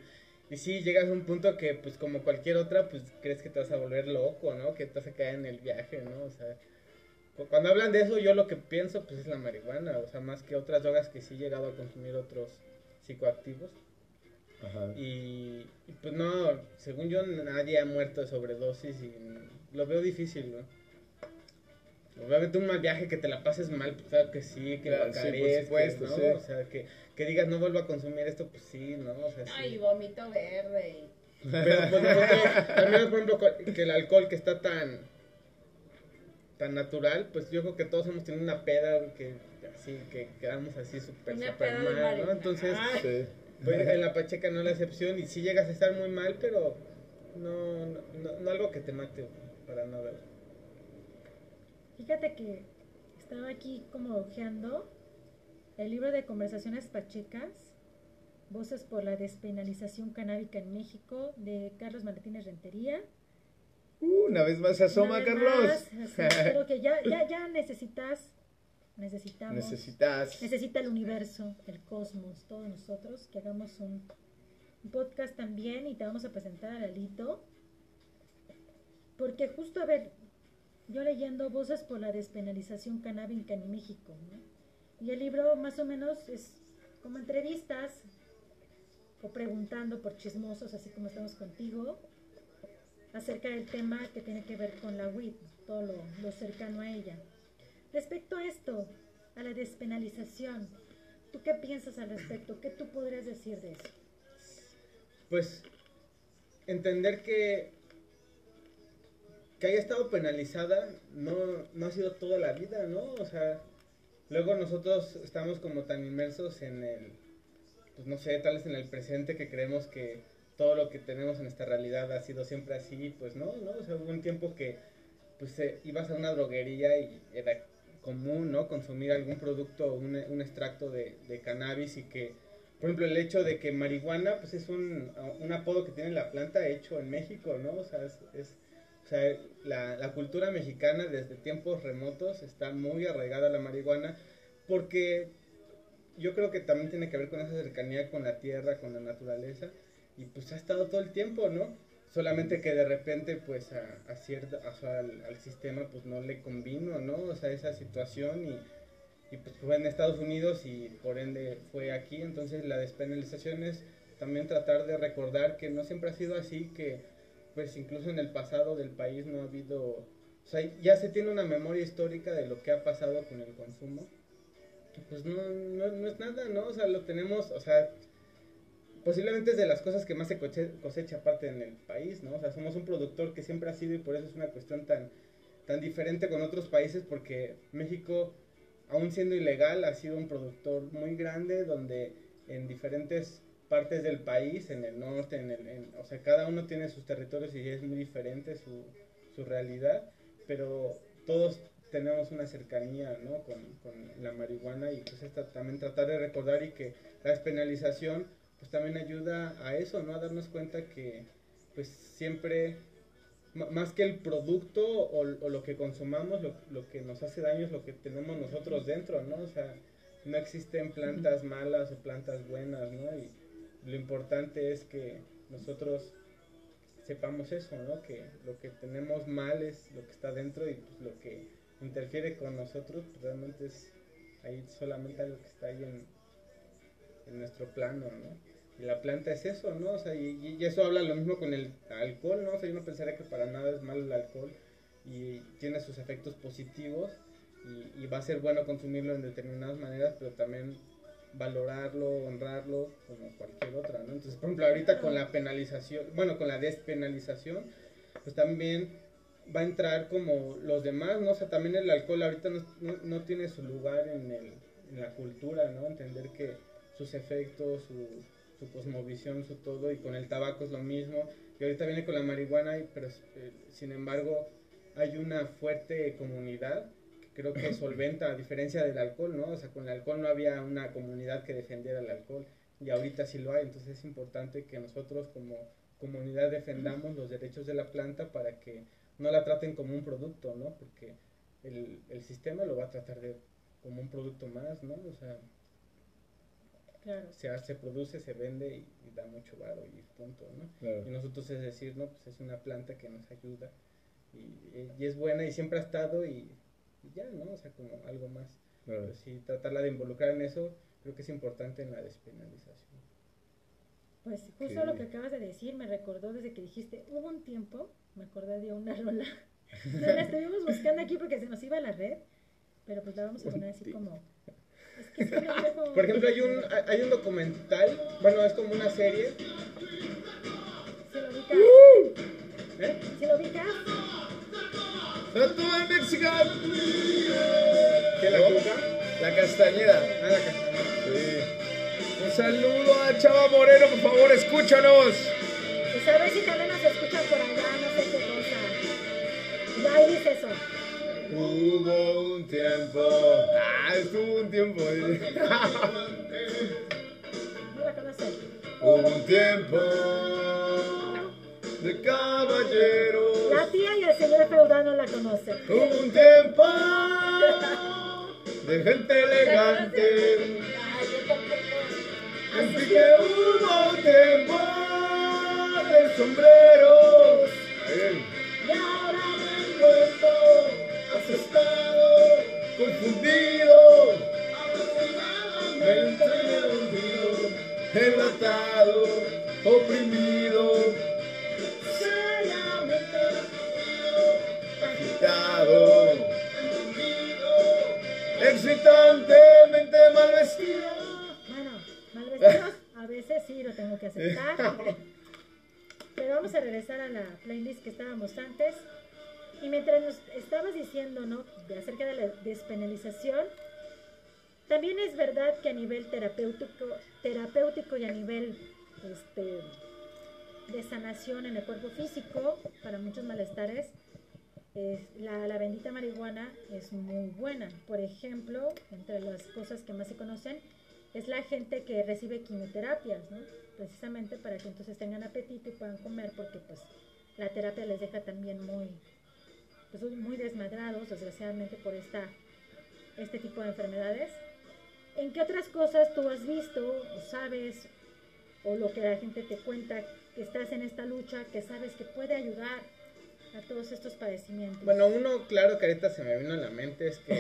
Y sí, llegas a un punto que, pues, como cualquier otra, pues, crees que te vas a volver loco, ¿no? Que te vas a caer en el viaje, ¿no? O sea, cu- cuando hablan de eso, yo lo que pienso, pues, es la marihuana. O sea, más que otras drogas que sí he llegado a consumir otros psicoactivos. Ajá. Y, y, pues no, según yo nadie ha muerto de sobredosis y lo veo difícil, ¿no? Obviamente un mal viaje que te la pases mal, pues claro que sí, que Claro, lo sí, por acarezques, supuesto, ¿no? sí. O sea, que, que digas no vuelvo a consumir esto, pues sí, ¿no? O sea, Ay, sí. vómito verde. Pero pues nosotros, también por ejemplo, que el alcohol que está tan tan natural, pues yo creo que todos hemos tenido una peda que así, que quedamos así súper, súper mal, ¿no? Entonces... Ay. Sí. En la Pacheca no es la excepción y sí llegas a estar muy mal, pero no, no, no, no algo que te mate para nada. Fíjate que estaba aquí como ojeando el libro de conversaciones pachecas, Voces por la despenalización canábica en México, de Carlos Martínez Rentería. Uh, una vez más se asoma, Una vez Carlos. más, así, creo que ya, ya, ya necesitas, necesitamos, Necesitas. necesita el universo, el cosmos, todos nosotros, que hagamos un, un podcast también y te vamos a presentar a Lalito. Porque justo, a ver, yo leyendo Voces por la despenalización canábica en México, ¿no? Y el libro más o menos es como entrevistas o preguntando por chismosos, así como estamos contigo, acerca del tema que tiene que ver con la WIT, todo lo, lo cercano a ella. Respecto a esto, a la despenalización, ¿tú qué piensas al respecto? ¿Qué tú podrías decir de eso? Pues entender que que haya estado penalizada no, no ha sido toda la vida, ¿no? O sea, luego nosotros estamos como tan inmersos en el, pues no sé, tal vez en el presente que creemos que todo lo que tenemos en esta realidad ha sido siempre así, pues no, ¿no? O sea, hubo un tiempo que pues eh, ibas a una droguería y era común, ¿no? Consumir algún producto, un, un extracto de, de cannabis y que, por ejemplo, el hecho de que marihuana, pues es un, un apodo que tiene la planta hecho en México, ¿no? O sea, es, es o sea, la, la cultura mexicana desde tiempos remotos está muy arraigada a la marihuana porque yo creo que también tiene que ver con esa cercanía con la tierra, con la naturaleza y pues ha estado todo el tiempo, ¿no? Solamente que de repente pues a, a cierta, sea, al, al sistema pues no le convino, ¿no? O sea, esa situación y, y pues fue en Estados Unidos y por ende fue aquí, entonces la despenalización es también tratar de recordar que no siempre ha sido así, que pues incluso en el pasado del país no ha habido, o sea, ya se tiene una memoria histórica de lo que ha pasado con el consumo. Pues no, no, no es nada, ¿no? O sea, lo tenemos, o sea, posiblemente es de las cosas que más se cosecha aparte en el país, ¿no? O sea, somos un productor que siempre ha sido y por eso es una cuestión tan, tan diferente con otros países porque México, aún siendo ilegal, ha sido un productor muy grande donde en diferentes partes del país, en el norte, en el, en- o sea, cada uno tiene sus territorios y es muy diferente su, su realidad, pero todos tenemos una cercanía, ¿no? Con, con la marihuana y pues esta, también tratar de recordar y que la despenalización pues también ayuda a eso, ¿no? A darnos cuenta que pues siempre, más que el producto o, o lo que consumamos, lo, lo que nos hace daño es lo que tenemos nosotros dentro, ¿no? O sea, no existen plantas malas o plantas buenas, ¿no? Y lo importante es que nosotros sepamos eso, ¿no? Que lo que tenemos mal es lo que está dentro y pues lo que interfiere con nosotros pues, realmente es ahí solamente algo que está ahí en, en nuestro plano, ¿no? Y la planta es eso, ¿no? O sea, y, y, eso habla lo mismo con el alcohol, ¿no? O sea, yo no pensaría que para nada es malo el alcohol y tiene sus efectos positivos y, y va a ser bueno consumirlo en determinadas maneras, pero también valorarlo, honrarlo como cualquier otra, ¿no? Entonces, por ejemplo, ahorita con la penalización, bueno, con la despenalización, pues también va a entrar como los demás, ¿no? O sea, también el alcohol ahorita no, no, no tiene su lugar en, el, en la cultura, ¿no? Entender que sus efectos, su, su cosmovisión, su todo, y con el tabaco es lo mismo, y ahorita viene con la marihuana, y, pero eh, sin embargo hay una fuerte comunidad creo que solventa, a diferencia del alcohol, ¿no? O sea, con el alcohol no había una comunidad que defendiera el alcohol y ahorita sí lo hay, entonces es importante que nosotros como comunidad defendamos los derechos de la planta para que no la traten como un producto, ¿no? Porque el, el sistema lo va a tratar de como un producto más, ¿no? O sea, Claro. se, hace, produce, se vende y, y da mucho varo y punto, ¿no? Claro. Y nosotros es decir, no, pues es una planta que nos ayuda y, y es buena y siempre ha estado y, y ya, ¿no? O sea, como algo más. Claro. Pero sí, tratarla de involucrar en eso, creo que es importante en la despenalización. Pues justo Ok. lo que acabas de decir me recordó desde que dijiste, hubo un tiempo, me acordé de una rola. La estuvimos buscando aquí porque se nos iba la red, pero pues la vamos a poner así como... Es que no Por ejemplo, hay un, hay un documental, bueno, es como una serie. ¿Sí lo ubicas? ¿eh? ¿Sí lo ubicas? ¡Tanto de México! ¿Qué la culpa? La castañeda. Ah, la castañeda. Sí. Un saludo a Chava Moreno, por favor, escúchanos. Pues a ver si también nos escuchan por allá, no sé qué cosa. Ya ahí dice eso. Hubo un tiempo. Ah, estuvo un tiempo. dice. No la conoces. Hubo un tiempo de caballeros. La tía y el señor feudal no la conocen. Hubo un tiempo de gente elegante. Así que hubo un tiempo de sombreros. Y ahora me Vuelto, asustado, confundido, mente hundido, enlatado, oprimido, agitado, excitantemente mal vestido. Bueno, mal vestidos, a veces sí lo tengo que aceptar. Pero vamos a regresar a la playlist que estábamos antes. Y mientras nos estabas diciendo, ¿no? De acerca de la despenalización, también es verdad que a nivel terapéutico, terapéutico y a nivel este, de sanación en el cuerpo físico, para muchos malestares, es- la, la bendita marihuana es muy buena. Por ejemplo, entre las cosas que más se conocen, es la gente que recibe quimioterapias, ¿no? Precisamente para que entonces tengan apetito y puedan comer, porque pues la terapia les deja también muy, pues, muy desmadrados, desgraciadamente, por esta, este tipo de enfermedades. ¿En qué otras cosas tú has visto o sabes, o lo que la gente te cuenta, que estás en esta lucha, que sabes que puede ayudar a todos estos padecimientos? Bueno, uno claro que ahorita se me vino a la mente es que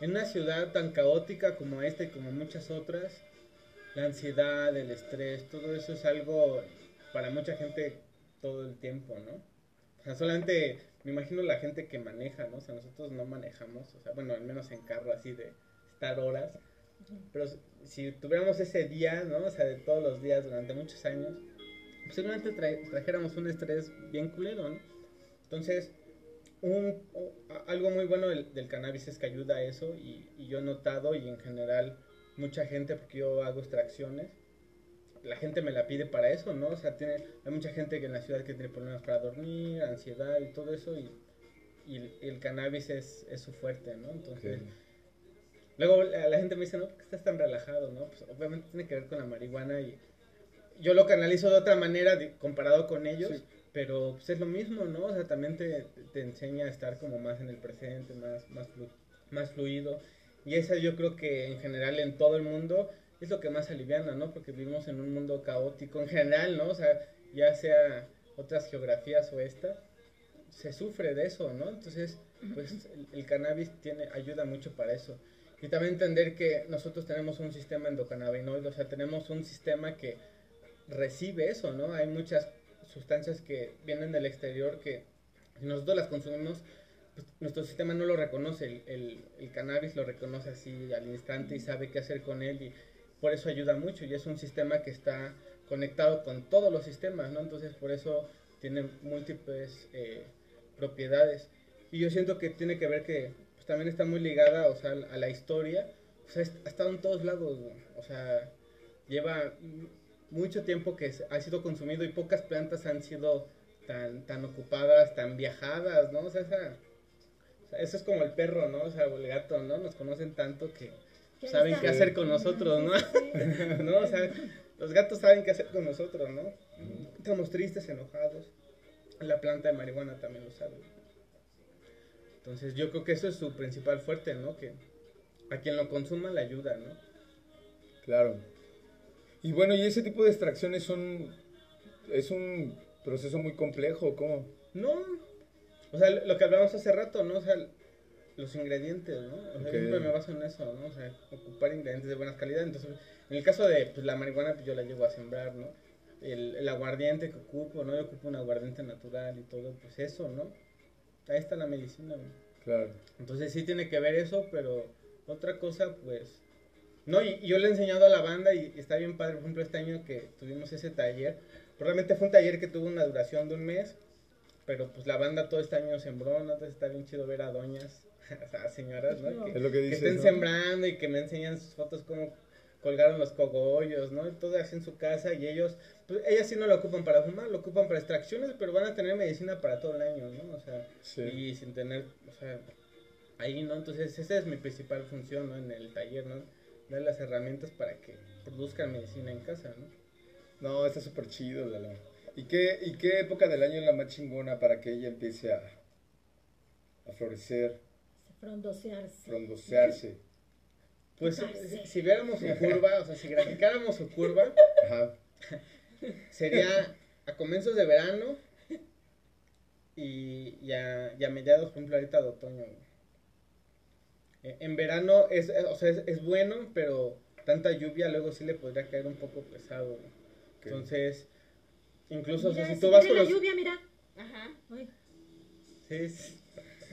en una ciudad tan caótica como esta y como muchas otras, la ansiedad, el estrés, todo eso es algo para mucha gente todo el tiempo, ¿no? O sea, solamente me imagino la gente que maneja, ¿no? O sea, nosotros no manejamos, o sea, bueno, al menos en carro así de estar horas, pero si tuviéramos ese día, ¿no? O sea, de todos los días durante muchos años, posiblemente tra- trajéramos un estrés bien culero, ¿no? Entonces, un, algo muy bueno del, del cannabis es que ayuda a eso y, y yo he notado y en general mucha gente, porque yo hago extracciones, la gente me la pide para eso, ¿no? O sea, tiene, hay mucha gente que en la ciudad que tiene problemas para dormir, ansiedad y todo eso y, y el, el cannabis es, es su fuerte, ¿no? Entonces, luego la, la gente me dice, no, ¿por qué estás tan relajado, no? Pues obviamente tiene que ver con la marihuana y yo lo canalizo de otra manera de- comparado con ellos. Sí. Pero pues es lo mismo, ¿no? O sea, también te, te enseña a estar como más en el presente, más, más, flu- más fluido. Y eso yo creo que en general en todo el mundo es lo que más aliviana, ¿no? Porque vivimos en un mundo caótico en general, ¿no? O sea, ya sea otras geografías o esta, se sufre de eso, ¿no? Entonces, pues el, el cannabis tiene, ayuda mucho para eso. Y también entender que nosotros tenemos un sistema endocannabinoide, o sea, tenemos un sistema que recibe eso, ¿no? Hay muchas sustancias que vienen del exterior que si nosotros las consumimos, pues, nuestro sistema no lo reconoce, el, el, el, cannabis lo reconoce así al instante y sabe qué hacer con él y por eso ayuda mucho y es un sistema que está conectado con todos los sistemas, ¿no? Entonces por eso tiene múltiples eh, propiedades y yo siento que tiene que ver que pues, también está muy ligada, o sea, a la historia, o sea, ha estado en todos lados, o sea, lleva mucho tiempo que ha sido consumido y pocas plantas han sido tan, tan ocupadas, tan viajadas, ¿no? O sea, esa, eso es como el perro, ¿no? O sea, el gato, ¿no? Nos conocen tanto que saben qué hacer con nosotros, ¿no? ¿no? O sea, los gatos saben qué hacer con nosotros, ¿no? Estamos tristes, enojados. La planta de marihuana también lo sabe. Entonces yo creo que eso es su principal fuerte, ¿no? Que a quien lo consuma le ayuda, ¿no? Claro. Y bueno, ¿y ese tipo de extracciones son... es un proceso muy complejo, ¿cómo? No. O sea, lo que hablamos hace rato, ¿no? O sea, los ingredientes, ¿no? O sea, siempre me baso en eso, ¿no? O sea, ocupar ingredientes de buena calidad. Entonces, en el caso de pues, la marihuana, pues yo la llevo a sembrar, ¿no? El, el, aguardiente que ocupo, ¿no? Yo ocupo un aguardiente natural y todo, pues eso, ¿no? Ahí está la medicina, ¿no? Claro. Entonces sí tiene que ver eso, pero otra cosa, pues... No, y, yo le he enseñado a la banda y, está bien padre, por ejemplo, este año que tuvimos ese taller. Realmente fue un taller que tuvo una duración de un mes, pero pues la banda todo este año sembró, ¿no? Entonces está bien chido ver a doñas, a señoras, ¿no? Que, es lo que, dices, que estén ¿no? sembrando y que me enseñan sus fotos como colgaron los cogollos, ¿no? Todo así en su casa y ellos, pues ellas sí no lo ocupan para fumar, lo ocupan para extracciones, pero van a tener medicina para todo el año, ¿no? O sea, Sí. y sin tener, o sea, ahí, ¿no? Entonces esa es mi principal función, ¿no? En el taller, ¿no? Dar las herramientas para que produzcan medicina en casa, ¿no? No, está súper chido, Lalo. ¿Y qué, ¿Y qué época del año es la más chingona para que ella empiece a, a florecer, Frondosearse. frondosearse? Pues si, Parece. si viéramos su curva, o sea, si graficáramos su curva, Ajá. sería a comienzos de verano y, y, a, y a mediados, por ejemplo, ahorita de otoño. Eh, En verano es, eh, o sea, es, es bueno, pero tanta lluvia luego sí le podría caer un poco pesado. Entonces, incluso, o sea, Mira, si si tú vas con la los... lluvia, mira. Ajá. Uy, Sí, sí.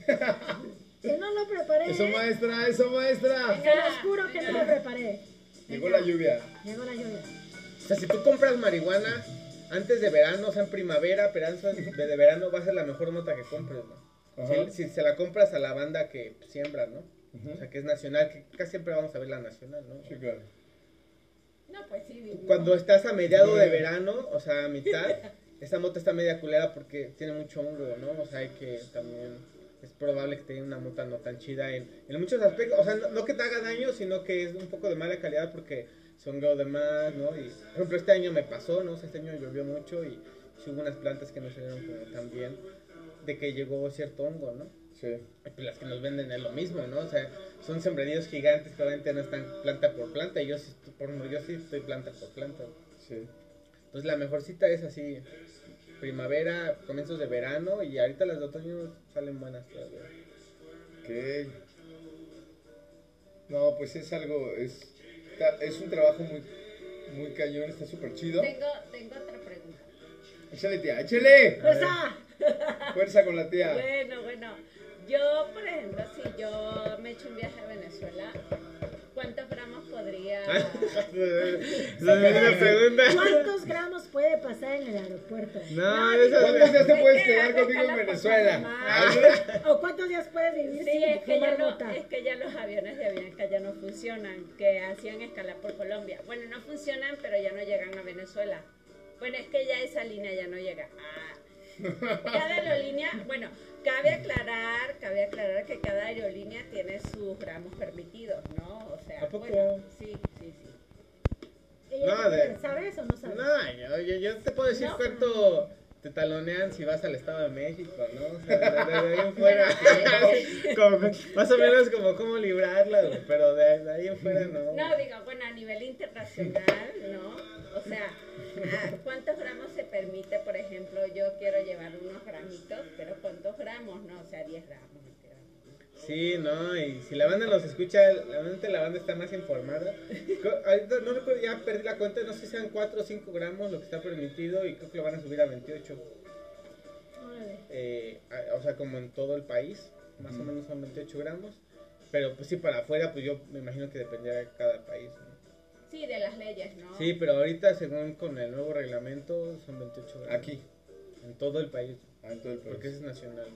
que no lo preparé. Eso, maestra, eso, maestra. Se los juro que no lo preparé. Llegó la lluvia. Llegó la lluvia. O sea, si tú compras marihuana antes de verano, o sea, en primavera, pero antes de, verano, va a ser la mejor nota que compres, ¿no? Si, si se la compras a la banda que siembra, ¿no? O sea, que es nacional, que casi siempre vamos a ver la nacional, ¿no? Sí, claro. No, pues sí. vivimos. Cuando estás a mediado de verano, o sea, a mitad, esta mota está media culera porque tiene mucho hongo, ¿no? O sea, hay que también es probable que tenga una mota no tan chida en, en muchos aspectos. O sea, no, no que te haga daño, sino que es un poco de mala calidad porque son de más, ¿no? Y, por ejemplo, este año me pasó, ¿no? O sea, este año llovió mucho y sí hubo unas plantas que no salieron como tan bien de que llegó cierto hongo, ¿no? Sí. Pues las que nos venden es lo mismo, ¿no? O sea, son sembradíos gigantes que obviamente no están planta por planta y yo sí, por yo sí estoy planta por planta. Sí. Entonces la mejor cita es así, primavera, comienzos de verano y ahorita las de otoño salen buenas todavía. Ok. No, pues es algo, es, es un trabajo muy, muy cañón, está súper chido. Tengo, tengo otra pregunta. Échale, tía, échale. Ah, Fuerza con la tía. Bueno, bueno. Yo, por ejemplo, si yo me echo un viaje a Venezuela, ¿cuántos gramos podría...? la segunda. ¿cuántos gramos puede pasar en el aeropuerto? No, digo, esa ¿Cuántos días te puedes que quedar conmigo en Venezuela? Panamá. ¿O cuántos días puedes vivir Sí, sin es que, ya no, es que ya los aviones de Avianca ya no funcionan, que hacían escala por Colombia. Bueno, no funcionan, pero ya no llegan a Venezuela. Bueno, es que ya esa línea ya no llega. Ah. Cada aerolínea, bueno, cabe aclarar, cabe aclarar que cada aerolínea tiene sus gramos permitidos, ¿no? O sea, ¿A poco? bueno, sí, sí, sí. Ella No, de- ¿Sabes o no sabes? No, yo, yo, yo te puedo decir No. cuánto te talonean si vas al Estado de México, ¿no? O sea, de, de- de ahí en fuera. como- más o menos como cómo librarla, pero de, de ahí en fuera no. No, digo, bueno, a nivel internacional, ¿no? O sea, ah, ¿cuántos gramos se permite, por ejemplo, yo quiero llevar unos gramitos, pero ¿cuántos gramos? No, o sea, 10 gramos. 20 gramos. Sí, no, y si la banda nos escucha, realmente la banda está más informada. Ahorita no recuerdo, ya perdí la cuenta, no sé si sean 4 o 5 gramos lo que está permitido y creo que lo van a subir a 28. Eh, o sea, como en todo el país, más o menos son 28 gramos. Pero pues sí, para afuera, pues yo me imagino que dependerá de cada país. Sí, de las leyes, ¿no? Sí, pero ahorita, según con el nuevo reglamento, son 28 gramos. Aquí. En todo el país. Ah, en todo el país. Porque es nacional.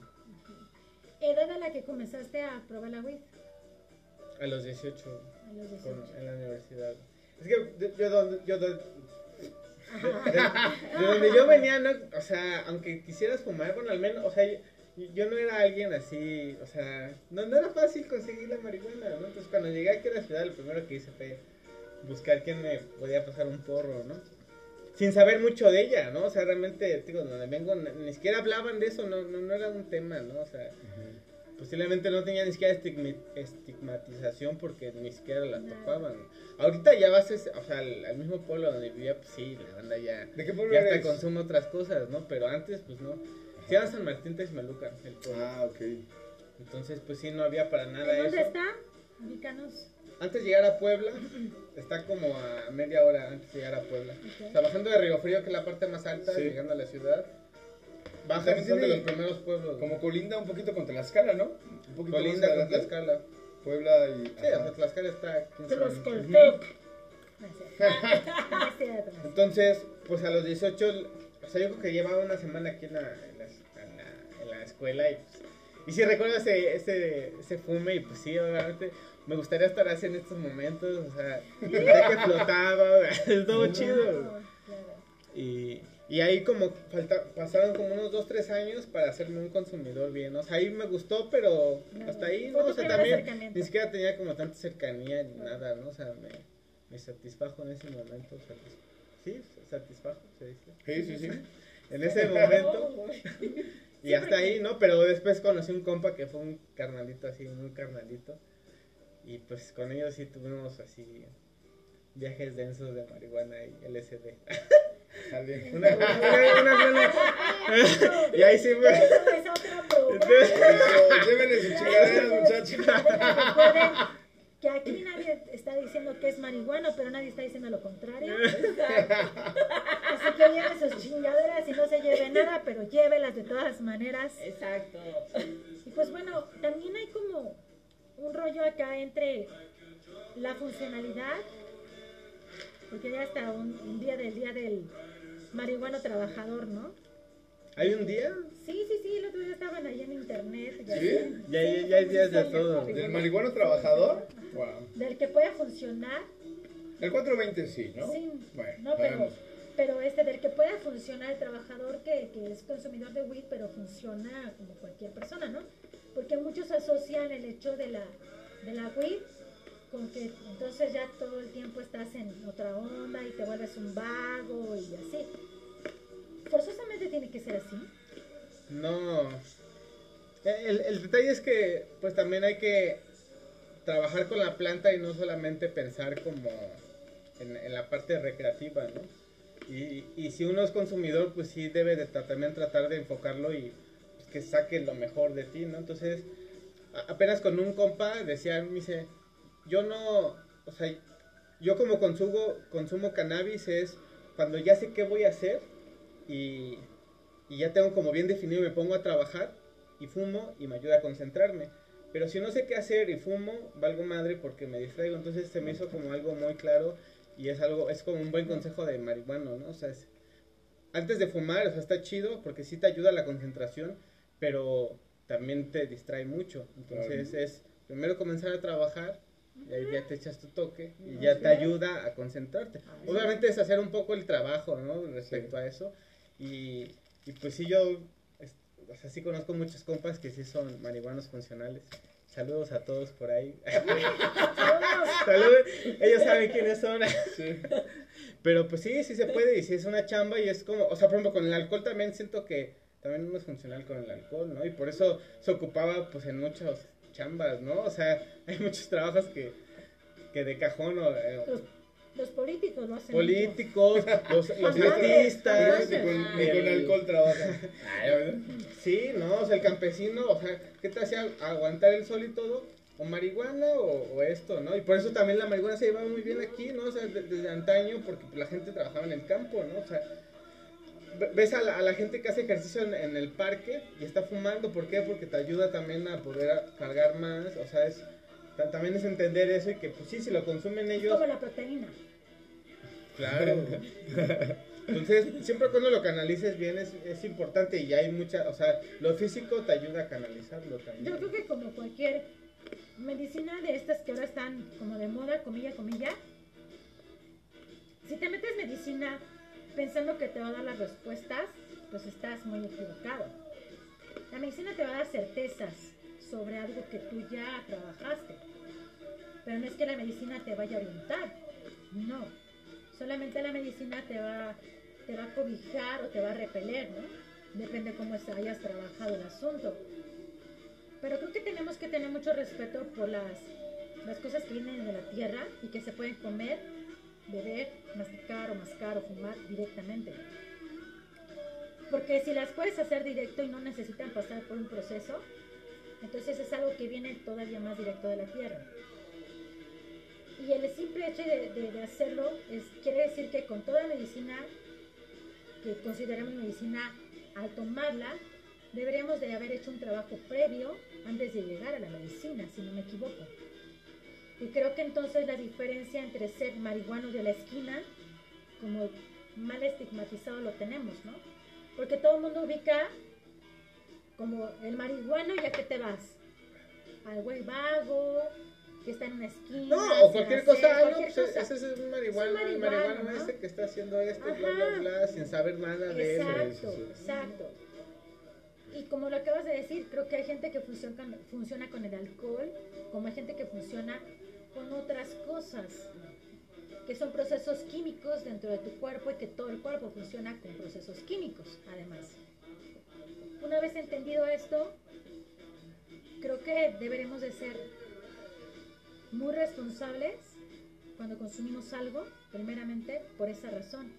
¿Edad a la que comenzaste a probar la WID? A los 18. A los 18. en la universidad. Es que yo, yo, de, donde yo venía, no, o sea, aunque quisieras fumar, bueno, al menos, o sea, yo, no era alguien así, o sea, no, no, era fácil conseguir la marihuana, ¿no? Entonces cuando llegué aquí a la ciudad, lo primero que hice fue buscar quién me podía pasar un porro, ¿no? Sin saber mucho de ella, ¿no? O sea, realmente, digo, donde vengo, ni siquiera hablaban de eso, no, no, no era un tema, ¿no? O sea, posiblemente no tenía ni siquiera estigmatización porque ni siquiera la topaban. Ahorita ya vas, o sea, al, mismo pueblo donde vivía, pues sí, la banda ya, ¿De qué pueblo ya hasta consume otras cosas, ¿no? Pero antes, pues no. Se llama San Martín Texmelucan, el pueblo. Ah, ok. Entonces, pues sí, no había para nada ¿Dónde está? Ubícanos. Antes de llegar a Puebla, está como a media hora antes de llegar a Puebla. O sea, bajando de Río Frío, que es la parte más alta, llegando a la ciudad. Baja, son de los primeros pueblos. Como colinda un poquito con Tlaxcala, ¿no? Un poquito colinda con Tlaxcala. Puebla y... Sí, hasta Tlaxcala está 15 Entonces, pues a los 18, o sea, yo creo que llevaba una semana aquí en la, en la, en la, escuela y pues, y si recuerdo ese, ese, ese fume y pues sí, obviamente me gustaría estar así en estos momentos, o sea, que flotaba, es todo chido. Y, y ahí como falta, pasaron como unos 2, 3 años para hacerme un consumidor bien, o sea, ahí me gustó, pero hasta ahí, ¿no? O sea, también ni siquiera tenía como tanta cercanía ni nada, ¿no? O sea, me, me satisfajo en ese momento, sí, satisfajo, se dice. Sí, sí, sí. en ese momento. y hasta ahí, ¿no? Pero después conocí un compa que fue un carnalito así, muy carnalito. Y pues con ellos sí tuvimos así viajes densos de marihuana y LSD. una, una, una, y ahí sí fue. Llévenle su chingadera, muchachos. que aquí nadie está diciendo que es marihuana, pero nadie está diciendo lo contrario. Así que lleven sus chingaderas y no se lleve nada, pero llévelas de todas maneras. Exacto. Y pues bueno, también hay como un rollo acá entre la funcionalidad, porque ya está un, día del día del marihuano trabajador, ¿no? ¿Hay un día? Sí, sí, sí, el otro día estaban ahí en internet. Ya ¿Sí? Ya, hay días de todo. ¿Del marihuano trabajador? Wow. Del que pueda funcionar. El 420 sí, ¿no? Sí, bueno, no, pero, pero este del que pueda funcionar el trabajador que, que es consumidor de weed, pero funciona como cualquier persona, ¿no? Porque muchos asocian el hecho de la, de la weed con que entonces ya todo el tiempo estás en otra onda y te vuelves un vago y así. ¿Forzosamente tiene que ser así? No. El, el detalle es que pues también hay que trabajar con la planta y no solamente pensar como en, en la parte recreativa, ¿no? Y, y, si uno es consumidor, pues sí debe de también tratar de enfocarlo y que saque lo mejor de ti, ¿no? Entonces, apenas con un compa decía, me dice, yo no, o sea, yo como consumo, consumo cannabis es cuando ya sé qué voy a hacer y, y ya tengo como bien definido, me pongo a trabajar y fumo y me ayuda a concentrarme. Pero si no sé qué hacer y fumo, valgo madre porque me distraigo. Entonces se me hizo como algo muy claro y es algo, es como un buen consejo de marihuano, ¿no? O sea, antes de fumar, o sea, está chido porque sí te ayuda la concentración, pero también te distrae mucho. Entonces es primero comenzar a trabajar y ahí ya te echas tu toque y ya te ayuda a concentrarte. Obviamente es hacer un poco el trabajo, ¿no? Respecto a eso. Y, y, pues sí, yo, o sea, sí conozco muchos compas que sí son marihuanos funcionales. Saludos a todos por ahí. Saludos. Ellos saben quiénes son. Pero pues sí, sí se puede y sí es una chamba y es como, o sea, por ejemplo, con el alcohol también siento que también no es funcional con el alcohol, ¿no? Y por eso se ocupaba pues en muchas chambas, ¿no? O sea, hay muchos trabajos que, que de cajón o... Eh, Los políticos lo hacen. Políticos, los, los artistas. Ni con, ni con alcohol trabaja. Sí, no, o sea, el campesino, o sea, ¿qué te hacía aguantar el sol y todo? O marihuana o, o esto, ¿no? Y por eso también la marihuana se llevaba muy bien aquí, ¿no? O sea, de- desde antaño, porque la gente trabajaba en el campo, ¿no? O sea, ves a la, a la gente que hace ejercicio en, en el parque y está fumando, ¿por qué? Porque te ayuda también a poder cargar más, o sea, es, ta- también es entender eso y que, pues sí, si lo consumen Es ellos, como la proteína. Claro. Entonces, siempre cuando lo canalices bien es, es importante y hay mucha, o sea, lo físico te ayuda a canalizarlo también. Yo creo que como cualquier medicina de estas que ahora están como de moda, comilla, comilla, si te metes medicina pensando que te va a dar las respuestas, pues estás muy equivocado. La medicina te va a dar certezas sobre algo que tú ya trabajaste, pero no es que la medicina te vaya a orientar, no. Solamente la medicina te va, te va a cobijar o te va a repeler, ¿no? Depende cómo hayas trabajado el asunto. Pero creo que tenemos que tener mucho respeto por las, las cosas que vienen de la tierra y que se pueden comer, beber, masticar o mascar o fumar directamente. Porque si las puedes hacer directo y no necesitan pasar por un proceso, entonces es algo que viene todavía más directo de la tierra. Y el simple hecho de, hacerlo quiere decir que con toda medicina que consideramos medicina, al tomarla, deberíamos de haber hecho un trabajo previo antes de llegar a la medicina, si no me equivoco. Y creo que entonces la diferencia entre ser marihuano de la esquina, como mal estigmatizado lo tenemos, ¿no? Porque todo el mundo ubica como el marihuano, ya que te vas al güey vago, que está en una esquina. No, o cualquier hacer cosa, no, cualquier pues cosa. ese es un marihuano, Es un el marihuano, marihuano ¿no? ese que está haciendo esto, bla, bla, bla, sin saber nada de él. Exacto, sí, sí. exacto. Y como lo acabas de decir, creo que hay gente que funciona funciona con el alcohol, como hay gente que funciona con otras cosas, que son procesos químicos dentro de tu cuerpo y que todo el cuerpo funciona con procesos químicos, además. Una vez entendido esto, creo que deberemos de ser muy responsables cuando consumimos algo, primeramente por esa razón.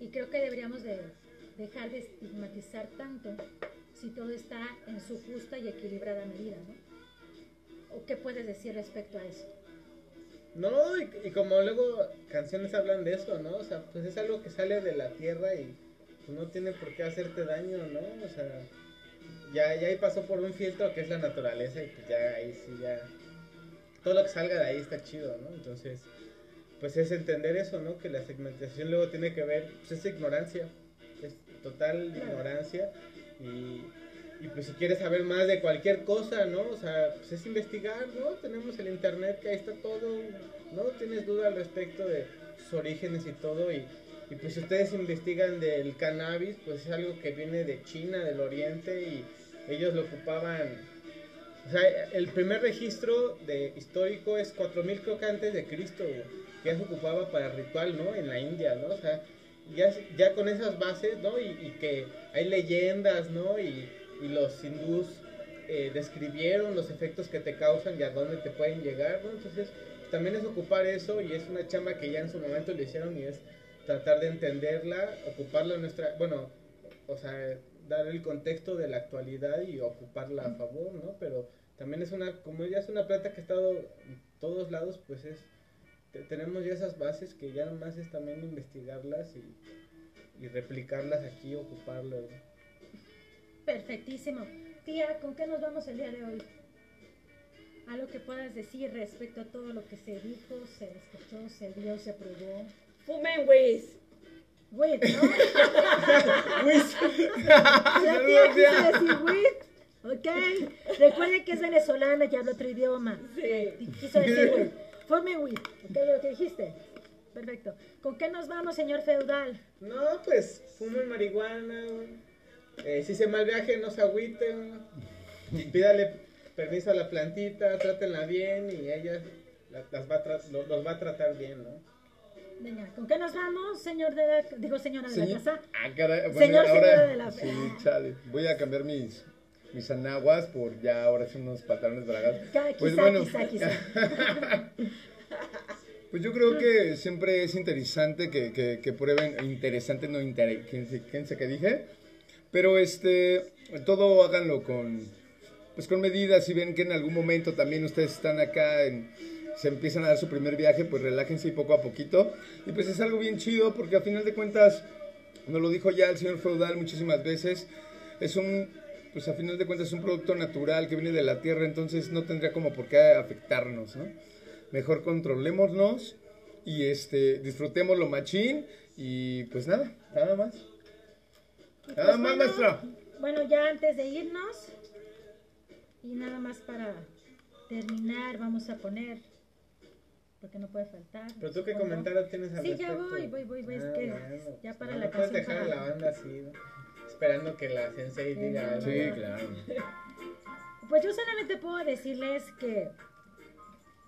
Y creo que deberíamos de dejar de estigmatizar tanto si todo está en su justa y equilibrada medida, ¿no? ¿O qué puedes decir respecto a eso? No, y, y como luego canciones hablan de eso, ¿no? O sea, pues es algo que sale de la tierra y pues, no tiene por qué hacerte daño, ¿no? O sea, ya, ya ahí pasó por un filtro que es la naturaleza y pues ya ahí sí ya... Todo lo que salga de ahí está chido, ¿no? Entonces, pues es entender eso, ¿no? Que la segmentación luego tiene que ver, pues es ignorancia, es total ignorancia y... Y pues si quieres saber más de cualquier cosa, ¿no? O sea, pues es investigar, ¿no? Tenemos el internet que ahí está todo, ¿no? Tienes duda al respecto de sus orígenes y todo y, y pues si ustedes investigan del cannabis, pues es algo que viene de China, del oriente y ellos lo ocupaban o sea, el primer registro de histórico es 4000 creo que antes de Cristo, que ya se ocupaba para ritual, ¿no? En la India, ¿no? O sea, ya, ya con esas bases, ¿no? Y, y que hay leyendas, ¿no? Y, y los hindús eh, describieron los efectos que te causan y a dónde te pueden llegar, ¿no? Entonces, también es ocupar eso y es una chamba que ya en su momento le hicieron y es tratar de entenderla, ocuparla en nuestra, bueno, o sea, dar el contexto de la actualidad y ocuparla a favor, ¿no? Pero también es una, como ya es una planta que ha estado en todos lados, pues es, te- tenemos ya esas bases que ya nomás es también investigarlas y, y replicarlas aquí, ocuparlas. ¿no? Perfectísimo. Tía, ¿con qué nos vamos el día de hoy? Algo que puedas decir respecto a todo lo que se dijo, se escuchó, se vio, se probó. Fumen whiz. Wit, ¿no? La tía quiso decir wit, ¿ok? Recuerden que es venezolana y habla otro idioma. Sí. Y quiso decir wit. Formen wit, ¿ok? Lo que dijiste. Perfecto. ¿Con qué nos vamos, señor feudal? No, pues fumen marihuana, eh, si se mal viaje no se agüiten, pídale permiso a la plantita, trátenla bien y ella la- las va a tra- lo- los va a tratar bien, ¿no? Venga, ¿con qué nos vamos, señor de la, digo señora de la casa? Ah, caray, bueno, Señor, ahora, señora de la- Sí, chale. Voy a cambiar mis, mis anaguas por ya ahora sí unos pantalones bragados. Ca- Pues quizá, bueno. quizá, quizá. Pues yo creo que siempre es interesante que, que, que prueben, interesante, no interesante, ¿quién sé qué dije? Pero este, todo háganlo con, pues con medidas, si ven que en algún momento también ustedes están acá, en, se empiezan a dar su primer viaje, pues relájense y poco a poquito. Y pues es algo bien chido porque a final de cuentas, nos lo dijo ya el señor Feudal muchísimas veces, es un, pues a final de cuentas es un producto natural que viene de la tierra, entonces no tendría como por qué afectarnos, ¿no? Mejor controlémonos y este, disfrutemos lo machín y pues nada, nada más. Nada Pues más, bueno, maestra. Bueno, ya antes de irnos, y nada más para terminar, vamos a poner, porque no puede faltar. Pero tú qué supongo. comentario tienes al Sí, ya respecto? voy, voy, voy, voy, es Ah, que bueno, ya para no, la no puedes canción dejar a para- la banda así, esperando que la sensei Sí, diga algo. Sí, claro. Pues yo solamente puedo decirles que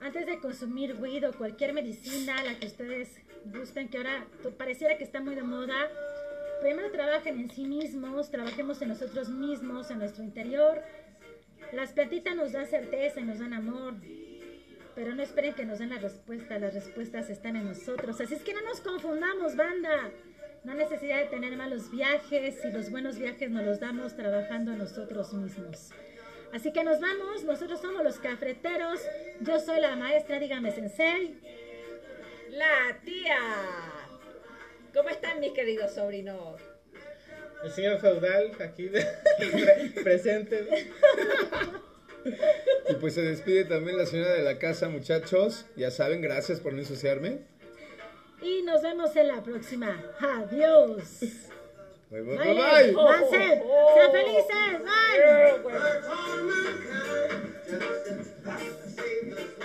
antes de consumir weed o cualquier medicina, la que ustedes gusten, que ahora pareciera que está muy de moda, primero trabajen en sí mismos, trabajemos en nosotros mismos, en nuestro interior. Las plantitas nos dan certeza y nos dan amor, pero no esperen que nos den la respuesta, las respuestas están en nosotros. Así es que no nos confundamos, banda. No necesidad de tener malos viajes y los buenos viajes nos los damos trabajando en nosotros mismos. Así que nos vamos, nosotros somos los cafreteros, yo soy la maestra, dígame sensei. La tía. ¿Cómo están mis queridos sobrinos? El señor feudal aquí de, presente. Y pues se despide también la señora de la casa, muchachos. Ya saben, gracias por no ensuciarme. Y nos vemos en la próxima. Adiós. Bye, bye, bye. bye. Oh, oh, sean felices. Bye. Yeah,